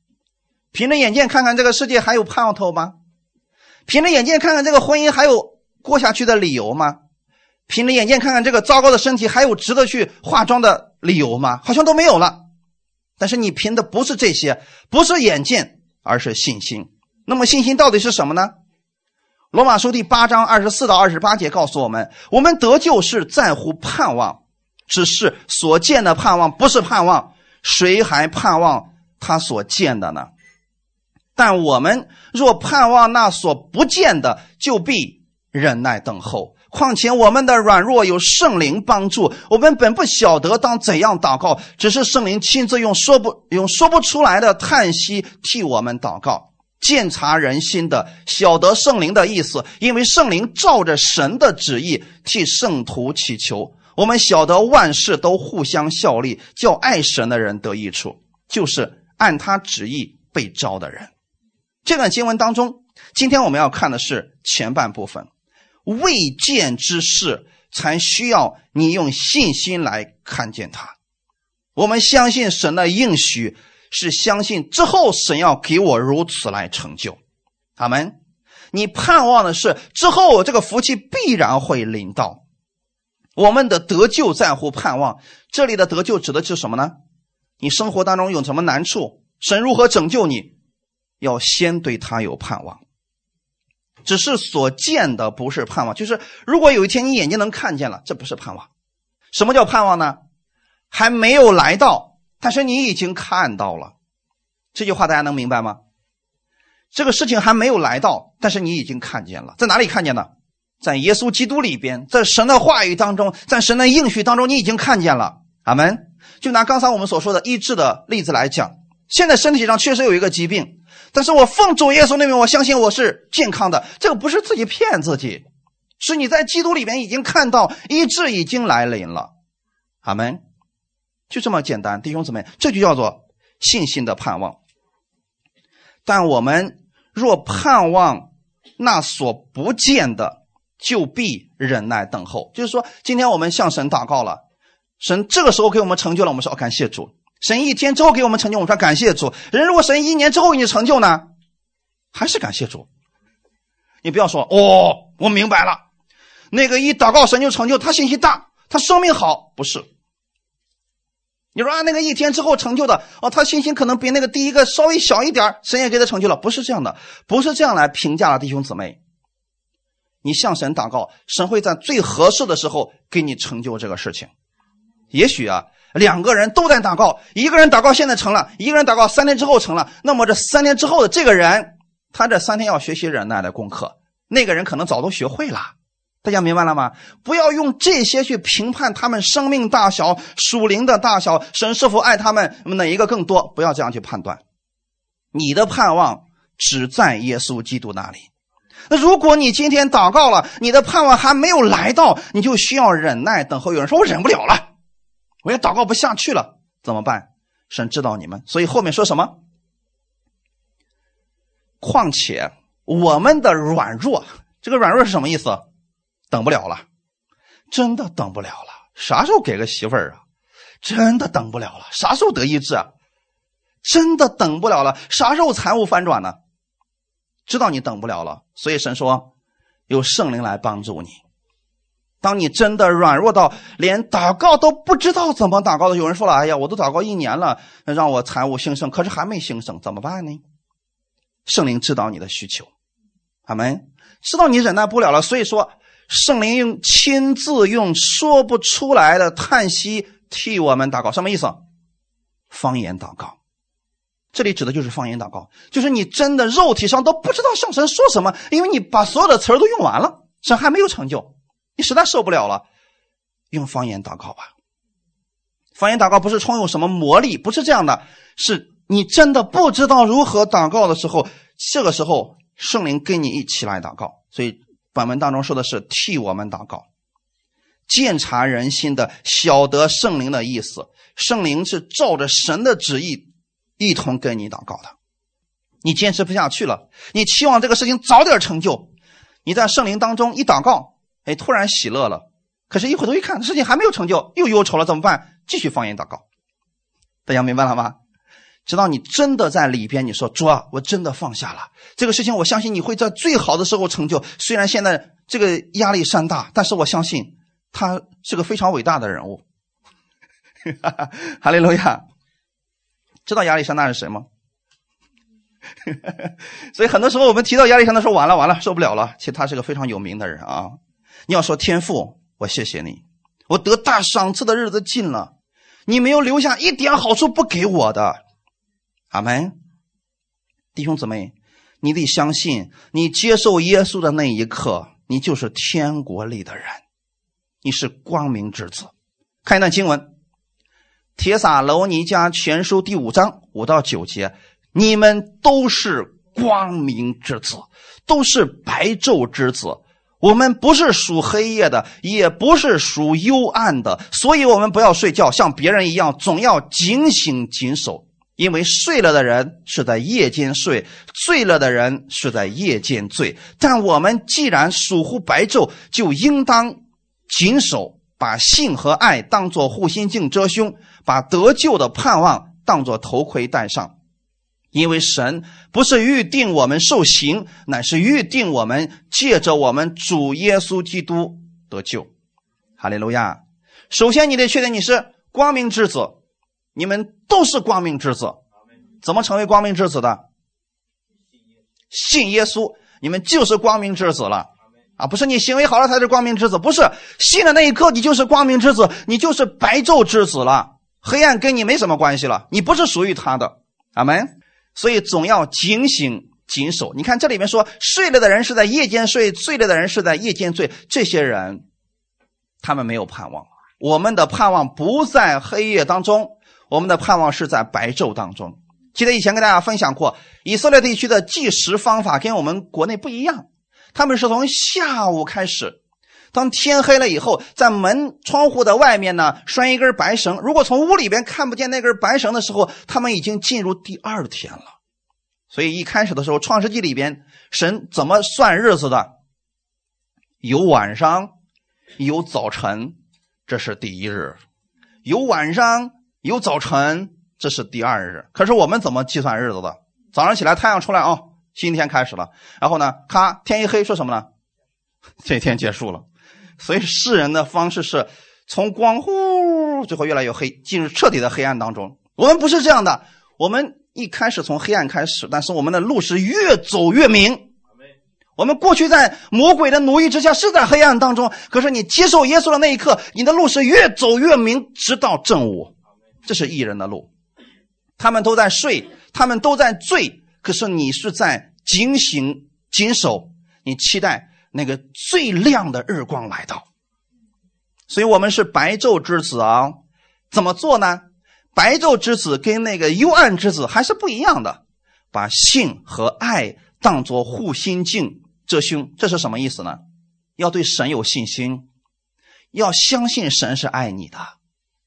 凭着眼见看看这个世界还有盼头吗？凭着眼见看看这个婚姻还有过下去的理由吗？”凭着眼见看看这个糟糕的身体，还有值得去化妆的理由吗？好像都没有了。但是你凭的不是这些，不是眼见，而是信心。那么信心到底是什么呢？罗马书第八章二十四到二十八节告诉我们：我们得救是在乎盼望，只是所见的盼望不是盼望，谁还盼望他所见的呢？但我们若盼望那所不见的，就必忍耐等候。况且我们的软弱有圣灵帮助，我们本不晓得当怎样祷告，只是圣灵亲自用说不用说不出来的叹息替我们祷告，鉴察人心的，晓得圣灵的意思，因为圣灵照着神的旨意替圣徒祈求。我们晓得万事都互相效力，叫爱神的人得益处，就是按他旨意被招的人。这段经文当中，今天我们要看的是前半部分。未见之事，才需要你用信心来看见它。我们相信神的应许，是相信之后神要给我如此来成就。阿门。你盼望的是之后这个福气必然会临到。我们的得救在乎盼望。这里的得救指的是什么呢？你生活当中有什么难处，神如何拯救你，要先对他有盼望。只是所见的不是盼望，就是如果有一天你眼睛能看见了，这不是盼望。什么叫盼望呢？还没有来到，但是你已经看到了。这句话大家能明白吗？这个事情还没有来到，但是你已经看见了，在哪里看见的？在耶稣基督里边，在神的话语当中，在神的应许当中，你已经看见了。阿门。就拿刚才我们所说的医治的例子来讲，现在身体上确实有一个疾病。但是我奉主耶稣那名，我相信我是健康的。这个不是自己骗自己，是你在基督里面已经看到医治已经来临了。阿门，就这么简单，弟兄姊妹，这就叫做信心的盼望。但我们若盼望那所不见的，就必忍耐等候。就是说，今天我们向神祷告了，神这个时候给我们成就了，我们说感谢主。神一天之后给我们成就，我们说感谢主。人如果神一年之后给你成就呢，还是感谢主。你不要说哦，我明白了，那个一祷告神就成就，他信心大，他生命好，不是。你说啊，那个一天之后成就的哦，他信心可能比那个第一个稍微小一点，神也给他成就了，不是这样的，不是这样来评价的，弟兄姊妹。你向神祷告，神会在最合适的时候给你成就这个事情。也许啊，两个人都在祷告，一个人祷告现在成了，一个人祷告三天之后成了。那么这三天之后的这个人，他这三天要学习忍耐的功课，那个人可能早都学会了。大家明白了吗？不要用这些去评判他们生命大小、属灵的大小，神是否爱他们哪一个更多？不要这样去判断。你的盼望只在耶稣基督那里。那如果你今天祷告了，你的盼望还没有来到，你就需要忍耐等候。有人说我忍不了了，我也祷告不下去了，怎么办？神知道你们，所以后面说什么？况且我们的软弱，这个软弱是什么意思？等不了了，真的等不了了。啥时候给个媳妇儿啊？真的等不了了。啥时候得医治啊？真的等不了了。啥时候财务翻转呢？知道你等不了了，所以神说有圣灵来帮助你。当你真的软弱到连祷告都不知道怎么祷告的，有人说了：“哎呀，我都祷告一年了，让我财务兴盛，可是还没兴盛，怎么办呢？”圣灵知道你的需求，阿门。知道你忍耐不了了，所以说圣灵用亲自用说不出来的叹息替我们祷告，什么意思？方言祷告。这里指的就是方言祷告，就是你真的肉体上都不知道向神说什么，因为你把所有的词儿都用完了，神还没有成就，你实在受不了了，用方言祷告吧。方言祷告不是充有什么魔力，不是这样的，是你真的不知道如何祷告的时候，这个时候圣灵跟你一起来祷告。所以本文当中说的是替我们祷告，鉴察人心的，晓得圣灵的意思，圣灵是照着神的旨意。一同跟你祷告的，你坚持不下去了，你期望这个事情早点成就，你在圣灵当中一祷告，哎，突然喜乐了，可是，一回头一看，事情还没有成就，又忧愁了，怎么办？继续方言祷告。大家明白了吗？直到你真的在里边，你说主啊，我真的放下了这个事情，我相信你会在最好的时候成就。虽然现在这个压力山大，但是我相信他是个非常伟大的人物。哈利路亚。知道亚历山大是谁吗？所以很多时候我们提到亚历山大，说完了完了，受不了了。其实他是个非常有名的人啊。你要说天父，我谢谢你，我得大赏赐的日子近了，你没有留下一点好处不给我的。阿门。弟兄姊妹，你得相信，你接受耶稣的那一刻，你就是天国里的人，你是光明之子。看一段经文。铁撒楼尼迦全书第五章五到九节，你们都是光明之子，都是白昼之子。我们不是属黑夜的，也不是属幽暗的，所以我们不要睡觉，像别人一样，总要警醒谨守。因为睡了的人是在夜间睡，醉了的人是在夜间醉。但我们既然属乎白昼，就应当谨守。把性和爱当作护心镜遮胸，把得救的盼望当作头盔戴上，因为神不是预定我们受刑，乃是预定我们借着我们主耶稣基督得救。哈利路亚！首先，你得确定你是光明之子，你们都是光明之子。怎么成为光明之子的？信耶稣，你们就是光明之子了。啊，不是你行为好了才是光明之子，不是信的那一刻你就是光明之子，你就是白昼之子了，黑暗跟你没什么关系了，你不是属于他的，阿门。所以总要警醒谨守。你看这里面说，睡了的人是在夜间睡，醉了的人是在夜间醉，这些人他们没有盼望。我们的盼望不在黑夜当中，我们的盼望是在白昼当中。记得以前跟大家分享过，以色列地区的计时方法跟我们国内不一样。他们是从下午开始，当天黑了以后，在门窗户的外面呢拴一根白绳。如果从屋里边看不见那根白绳的时候，他们已经进入第二天了。所以一开始的时候，《创世纪》里边神怎么算日子的？有晚上，有早晨，这是第一日；有晚上，有早晨，这是第二日。可是我们怎么计算日子的？早上起来，太阳出来啊。新天开始了，然后呢，咔，天一黑，说什么呢？这天结束了。所以世人的方式是从光呼，最后越来越黑，进入彻底的黑暗当中。我们不是这样的，我们一开始从黑暗开始，但是我们的路是越走越明。我们过去在魔鬼的奴役之下，是在黑暗当中。可是你接受耶稣的那一刻，你的路是越走越明，直到正午。这是异人的路。他们都在睡，他们都在醉，可是你是在警醒、谨守。你期待那个最亮的日光来到。所以我们是白昼之子啊，怎么做呢？白昼之子跟那个幽暗之子还是不一样的。把性和爱当作护心镜遮胸，这是什么意思呢？要对神有信心，要相信神是爱你的。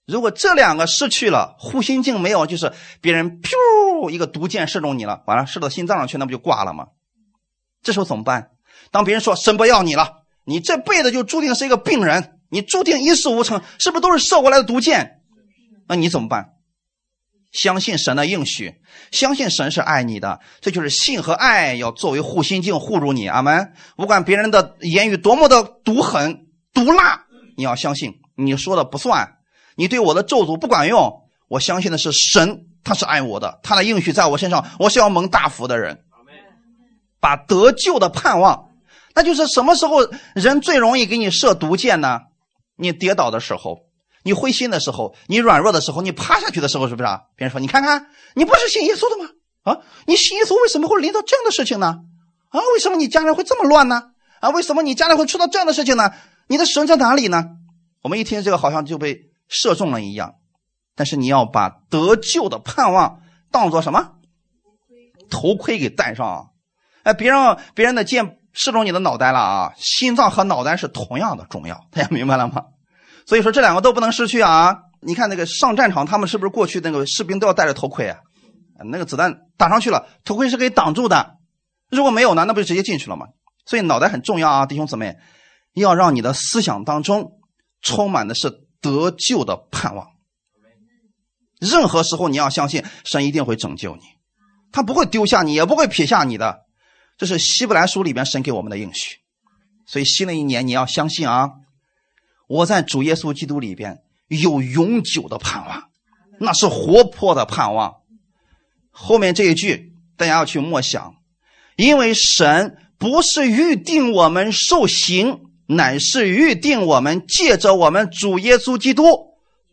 如果这两个失去了，护心镜没有，就是别人噗一个毒箭射中你了，完了射到心脏上去，那不就挂了吗？这时候怎么办？当别人说神不要你了，你这辈子就注定是一个病人。你注定一事无成，是不是都是射过来的毒箭？那你怎么办？相信神的应许，相信神是爱你的，这就是信和爱要作为护心镜护住你。阿门。不管别人的言语多么的毒狠毒辣，你要相信你说的不算，你对我的咒诅不管用。我相信的是神，他是爱我的，他的应许在我身上，我是要蒙大福的人。把得救的盼望，那就是什么时候人最容易给你射毒箭呢？你跌倒的时候，你灰心的时候，你软弱的时候，你趴下去的时候，是不是啊？别人说：“你看看，你不是信耶稣的吗？啊，你信耶稣为什么会临到这样的事情呢？啊，为什么你家人会这么乱呢？啊，为什么你家里会出到这样的事情呢？你的神在哪里呢？”我们一听这个，好像就被射中了一样。但是你要把得救的盼望当做什么？头盔给戴上。哎，别让别人的箭。射中你的脑袋了啊！心脏和脑袋是同样的重要，大家明白了吗？所以说这两个都不能失去啊！你看那个上战场，他们是不是过去那个士兵都要戴着头盔啊？那个子弹打上去了，头盔是可以挡住的。如果没有呢，那不就直接进去了吗？所以脑袋很重要啊，弟兄姊妹，要让你的思想当中充满的是得救的盼望。任何时候你要相信神一定会拯救你，他不会丢下你，也不会撇下你的。这是希伯来书里边神给我们的应许，所以新的一年你要相信啊！我在主耶稣基督里边有永久的盼望，那是活泼的盼望。后面这一句大家要去默想，因为神不是预定我们受刑，乃是预定我们借着我们主耶稣基督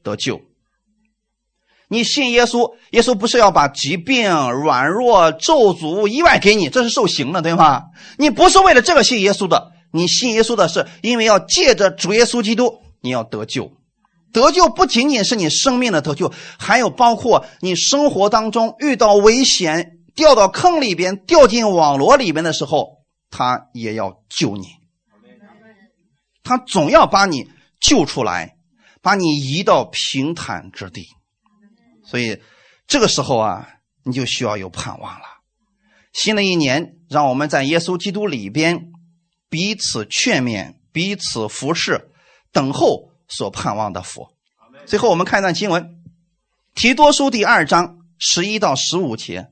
得救。你信耶稣，耶稣不是要把疾病、软弱、咒诅、意外给你，这是受刑的，对吗？你不是为了这个信耶稣的，你信耶稣的是因为要借着主耶稣基督，你要得救。得救不仅仅是你生命的得救，还有包括你生活当中遇到危险、掉到坑里边、掉进网络里边的时候，他也要救你。他总要把你救出来，把你移到平坦之地。所以，这个时候啊，你就需要有盼望了。新的一年，让我们在耶稣基督里边彼此劝勉、彼此服侍，等候所盼望的福。最后，我们看一段经文，《提多书》第二章十一到十五节。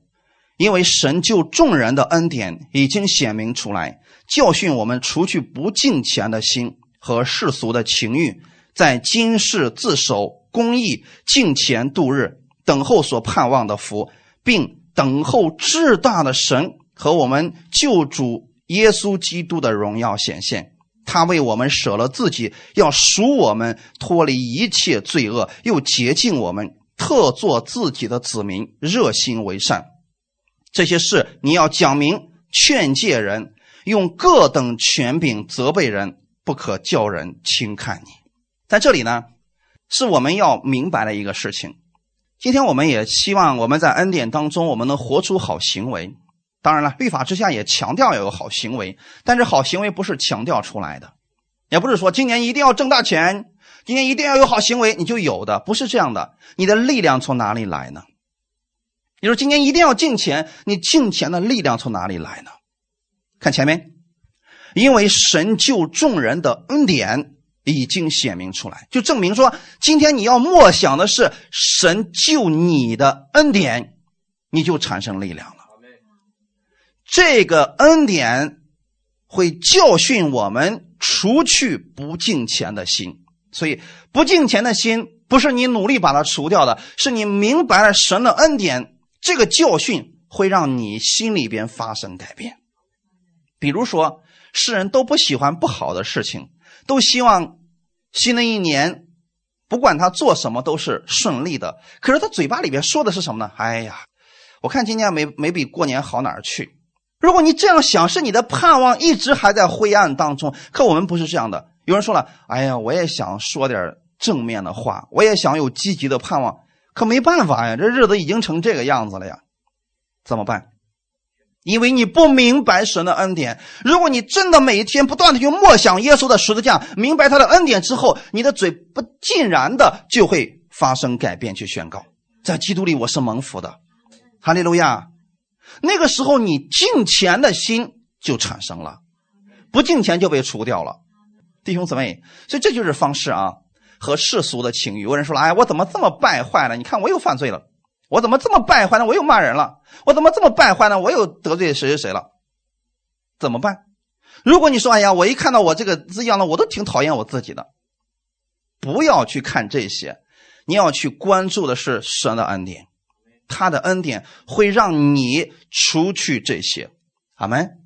因为神救众人的恩典已经显明出来，教训我们除去不敬虔的心和世俗的情欲，在今世自守公义、敬虔度日。等候所盼望的福，并等候至大的神和我们救主耶稣基督的荣耀显现。他为我们舍了自己，要赎我们脱离一切罪恶，又洁净我们，特做自己的子民，热心为善。这些事你要讲明，劝诫人，用各等权柄责备人，不可叫人轻看你。在这里呢，是我们要明白的一个事情。今天我们也希望我们在恩典当中，我们能活出好行为。当然了，律法之下也强调要有好行为，但是好行为不是强调出来的，也不是说今年一定要挣大钱，今年一定要有好行为你就有的，不是这样的。你的力量从哪里来呢？你说今年一定要进钱，你进钱的力量从哪里来呢？看前面，因为神救众人的恩典。已经显明出来，就证明说，今天你要默想的是神救你的恩典，你就产生力量了。这个恩典会教训我们除去不敬虔的心，所以不敬虔的心不是你努力把它除掉的，是你明白了神的恩典，这个教训会让你心里边发生改变。比如说，世人都不喜欢不好的事情，都希望新的一年，不管他做什么都是顺利的。可是他嘴巴里边说的是什么呢？哎呀，我看今年没没比过年好哪儿去。如果你这样想，是你的盼望一直还在灰暗当中。可我们不是这样的。有人说了：“哎呀，我也想说点正面的话，我也想有积极的盼望，可没办法呀，这日子已经成这个样子了呀，怎么办？”因为你不明白神的恩典。如果你真的每一天不断的去默想耶稣的十字架，明白他的恩典之后，你的嘴不尽然的就会发生改变，去宣告，在基督里我是蒙福的，哈利路亚。那个时候你敬虔的心就产生了，不敬虔就被除掉了，弟兄姊妹。所以这就是方式啊，和世俗的情欲。有人说了，哎，我怎么这么败坏了？你看我又犯罪了。我怎么这么败坏呢？我又骂人了。我怎么这么败坏呢？我又得罪谁谁谁了？怎么办？如果你说：“哎呀，我一看到我这个字样呢，我都挺讨厌我自己的。”不要去看这些，你要去关注的是神的恩典，他的恩典会让你除去这些，阿门。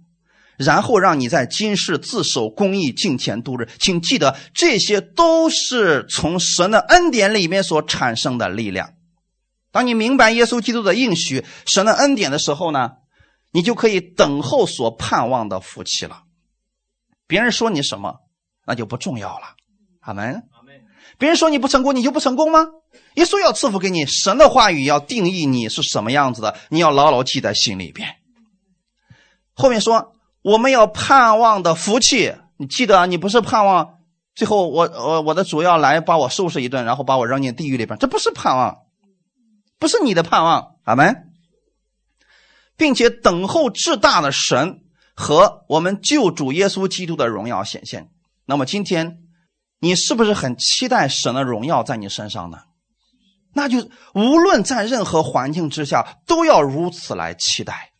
然后让你在今世自守公义、敬虔度日。请记得，这些都是从神的恩典里面所产生的力量。当你明白耶稣基督的应许、神的恩典的时候呢，你就可以等候所盼望的福气了。别人说你什么，那就不重要了。阿门。别人说你不成功，你就不成功吗？耶稣要赐福给你，神的话语要定义你是什么样子的，你要牢牢记在心里边。后面说我们要盼望的福气，你记得，你不是盼望最后我我我的主要来把我收拾一顿，然后把我扔进地狱里边，这不是盼望。不是你的盼望，阿门，并且等候至大的神和我们救主耶稣基督的荣耀显现。那么今天，你是不是很期待神的荣耀在你身上呢？那就无论在任何环境之下，都要如此来期待，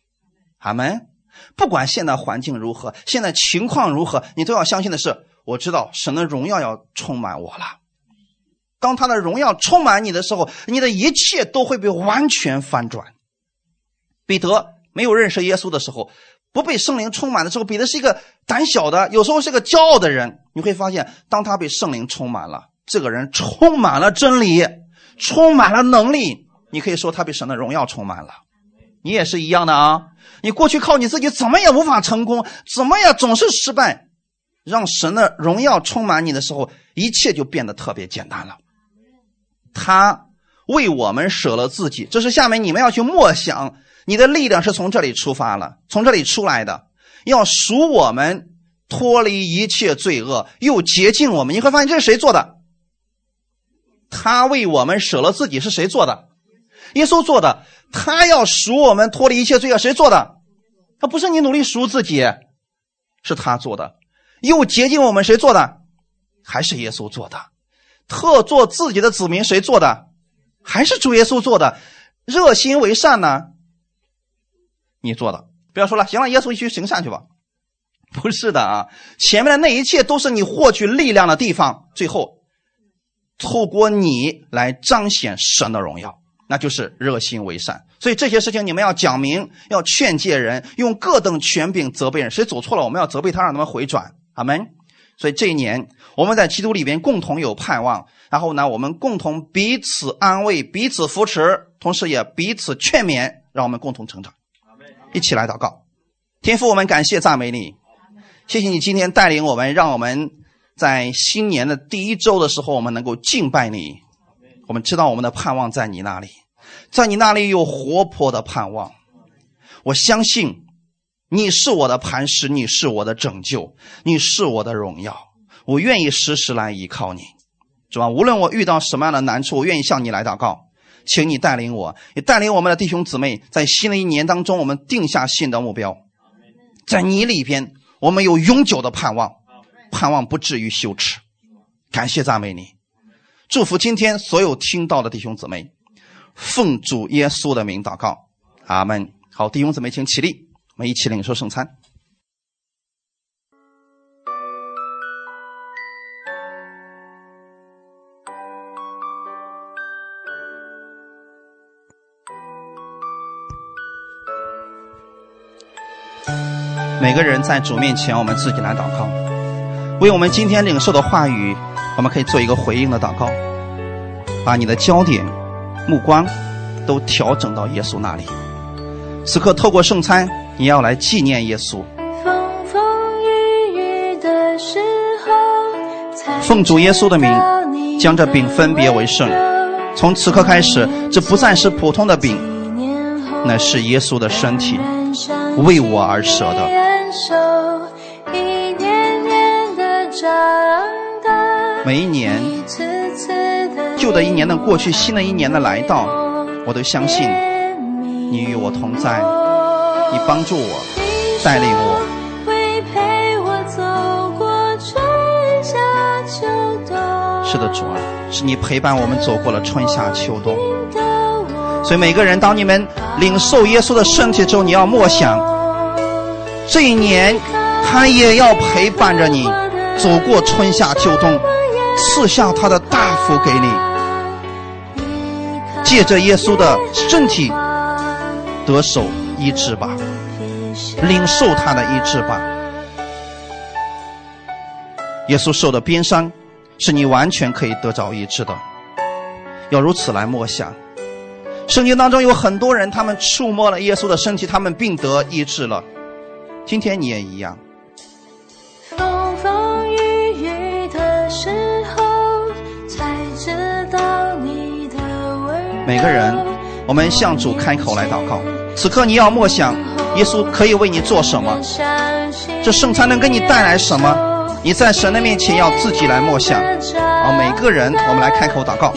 阿门。不管现在环境如何，现在情况如何，你都要相信的是，我知道神的荣耀要充满我了。当他的荣耀充满你的时候，你的一切都会被完全翻转。彼得没有认识耶稣的时候，不被圣灵充满的时候，彼得是一个胆小的，有时候是个骄傲的人。你会发现，当他被圣灵充满了，这个人充满了真理，充满了能力。你可以说他被神的荣耀充满了。你也是一样的啊！你过去靠你自己怎么也无法成功，怎么也总是失败。让神的荣耀充满你的时候，一切就变得特别简单了。他为我们舍了自己，这是下面你们要去默想。你的力量是从这里出发了，从这里出来的，要赎我们脱离一切罪恶，又洁净我们。你会发现这是谁做的？他为我们舍了自己是谁做的？耶稣做的。他要赎我们脱离一切罪恶，谁做的？他不是你努力赎自己，是他做的。又洁净我们，谁做的？还是耶稣做的。特做自己的子民，谁做的？还是主耶稣做的？热心为善呢？你做的。不要说了，行了，耶稣去行善去吧。不是的啊，前面的那一切都是你获取力量的地方。最后，透过你来彰显神的荣耀，那就是热心为善。所以这些事情你们要讲明，要劝诫人，用各等权柄责备人。谁走错了，我们要责备他，让他们回转。阿门。所以这一年，我们在基督里边共同有盼望，然后呢，我们共同彼此安慰、彼此扶持，同时也彼此劝勉，让我们共同成长。一起来祷告，天父，我们感谢赞美你，谢谢你今天带领我们，让我们在新年的第一周的时候，我们能够敬拜你。我们知道我们的盼望在你那里，在你那里有活泼的盼望。我相信。你是我的磐石，你是我的拯救，你是我的荣耀。我愿意时时来依靠你，是吧？无论我遇到什么样的难处，我愿意向你来祷告，请你带领我，也带领我们的弟兄姊妹，在新的一年当中，我们定下新的目标，在你里边，我们有永久的盼望，盼望不至于羞耻。感谢赞美你，祝福今天所有听到的弟兄姊妹，奉主耶稣的名祷告，阿门。好，弟兄姊妹，请起立。我们一起领受圣餐。每个人在主面前，我们自己来祷告，为我们今天领受的话语，我们可以做一个回应的祷告，把你的焦点、目光都调整到耶稣那里。此刻透过圣餐，你要来纪念耶稣。奉主耶稣的名，将这饼分别为圣。从此刻开始，这不再是普通的饼，乃是耶稣的身体，为我而舍的。每一年，旧的一年的过去，新的一年的来到，我都相信你与我同在，你帮助我，带领我。是的，主啊，是你陪伴我们走过了春夏秋冬。所以每个人，当你们领受耶稣的身体之后，你要默想。这一年，他也要陪伴着你走过春夏秋冬，赐下他的大福给你。借着耶稣的身体得手医治吧，领受他的医治吧。耶稣受的鞭伤，是你完全可以得着医治的。要如此来默想。圣经当中有很多人，他们触摸了耶稣的身体，他们病得医治了。今天你也一样。风风雨雨的时候，才知道你的温每个人，我们向主开口来祷告。此刻你要默想，耶稣可以为你做什么？这圣餐能给你带来什么？你在神的面前要自己来默想。好，每个人，我们来开口祷告。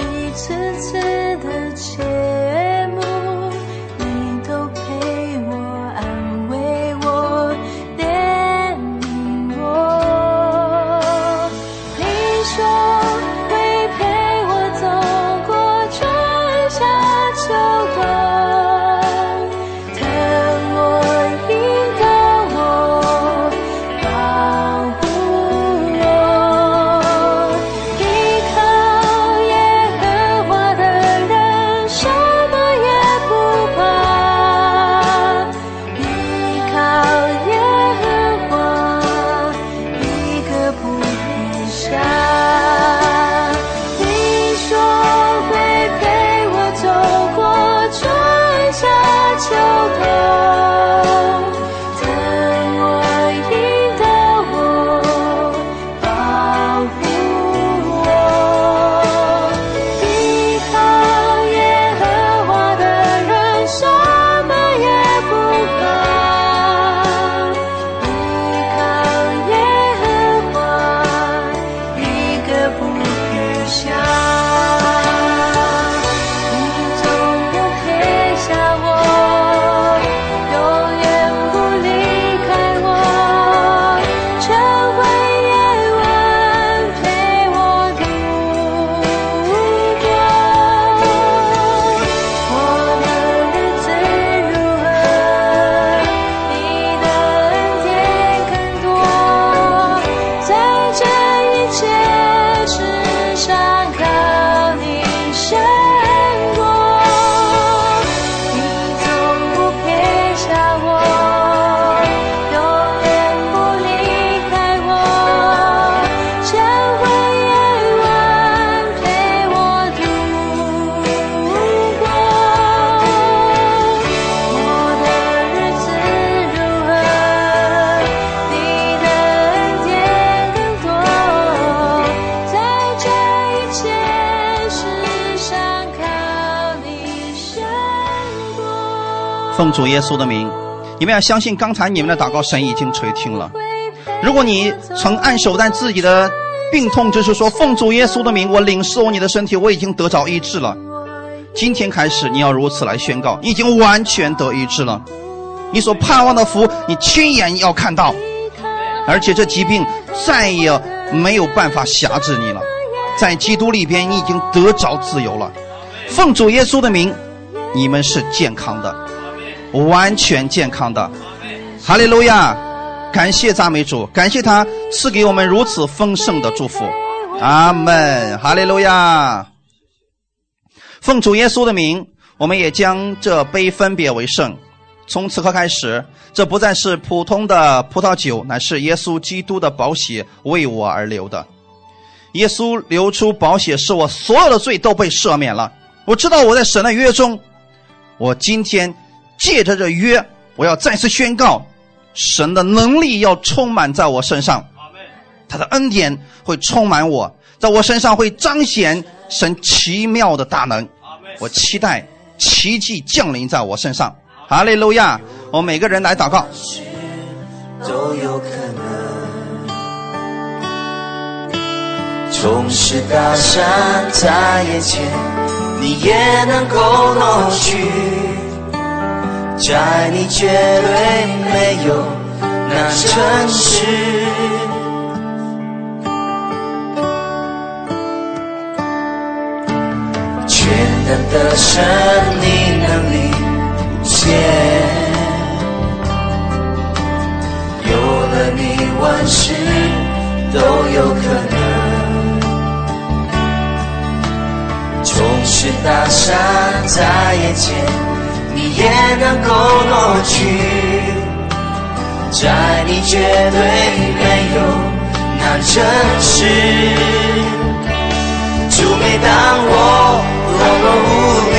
主耶稣的名，你们要相信，刚才你们的祷告，神已经垂听了。如果你曾按手在自己的病痛，就是说，奉主耶稣的名，我领受你的身体，我已经得着医治了。今天开始，你要如此来宣告，已经完全得医治了。你所盼望的福，你亲眼要看到，而且这疾病再也没有办法辖制你了。在基督里边，你已经得着自由了。奉主耶稣的名，你们是健康的。完全健康的，哈利路亚！感谢赞美主，感谢他赐给我们如此丰盛的祝福，阿门！哈利路亚！奉主耶稣的名，我们也将这杯分别为圣。从此刻开始，这不再是普通的葡萄酒，乃是耶稣基督的宝血为我而流的。耶稣流出宝血，使我所有的罪都被赦免了。我知道我在神的约中，我今天借着这约，我要再次宣告，神的能力要充满在我身上，他的恩典会充满我，在我身上会彰显神奇妙的大能。我期待奇迹降临在我身上。哈利路亚！我们每个人来祷告。都有可能。总是大山在眼前，你也能够挪去，在你绝对没有那城市。全能的神，你能力无限，有了你，万事都有可能。总是大山在眼前，你也能够挪去，在你绝对没有那真实。主，每当我软弱无力，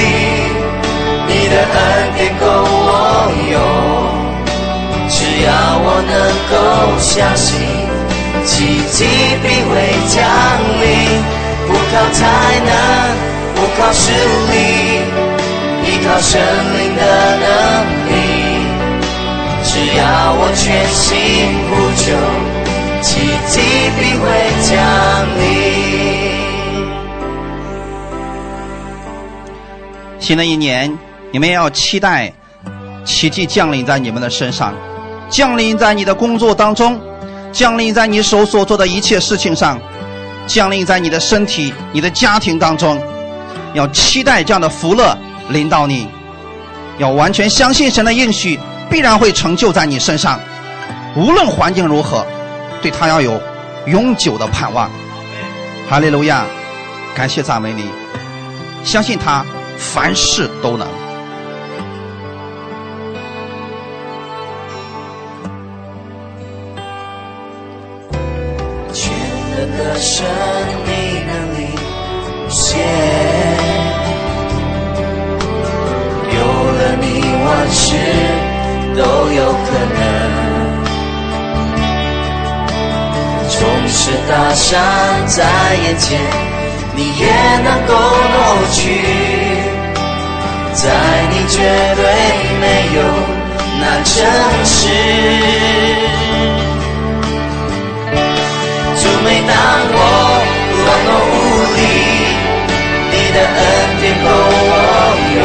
你的恩典够我用。只要我能够相信，奇迹必会降临，不靠才能。不靠实力，靠神灵的能力。只要我全心呼求，奇迹必会降临。新的一年，你们要期待奇迹降临在你们的身上，降临在你的工作当中，降临在你手所做的一切事情上，降临在你的身体、你的家庭当中。要期待这样的福乐临到你，要完全相信神的应许必然会成就在你身上，无论环境如何，对他要有永久的盼望。哈利路亚，感谢赞美你，相信他凡事都能。全能的神，是大山在眼前，你也能够挪去，在你绝对没有那真实。就每当我软弱无力，你的恩典够我用。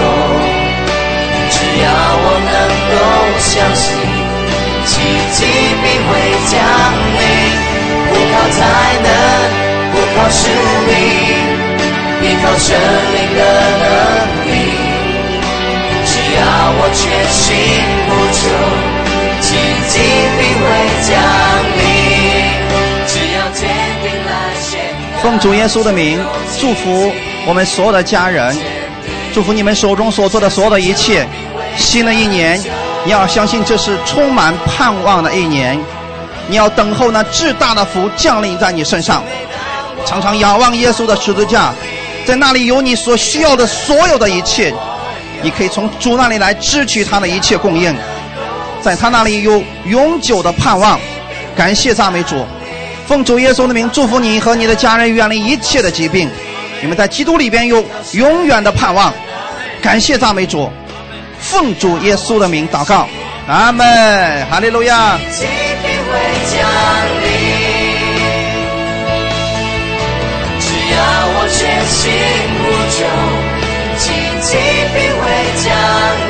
只要我能够相信，奇迹必会降临。不靠才能，不靠实力，依靠神灵的能力。只要我全心呼求，奇迹必会降临。只要坚定来宣奉主耶稣的名，祝福我们所有的家人，祝福你们手中所做的所有的一切。新的一年，你要相信这是充满盼望的一年。你要等候那至大的福降临在你身上，常常仰望耶稣的十字架，在那里有你所需要的所有的一切。你可以从主那里来支取他的一切供应，在他那里有永久的盼望。感谢赞美主，奉主耶稣的名祝福你和你的家人远离一切的疾病。你们在基督里边有永远的盼望。感谢赞美主。奉主耶稣的名祷告，阿门，哈利路亚。会降临只要我全心无穷奇迹必会降临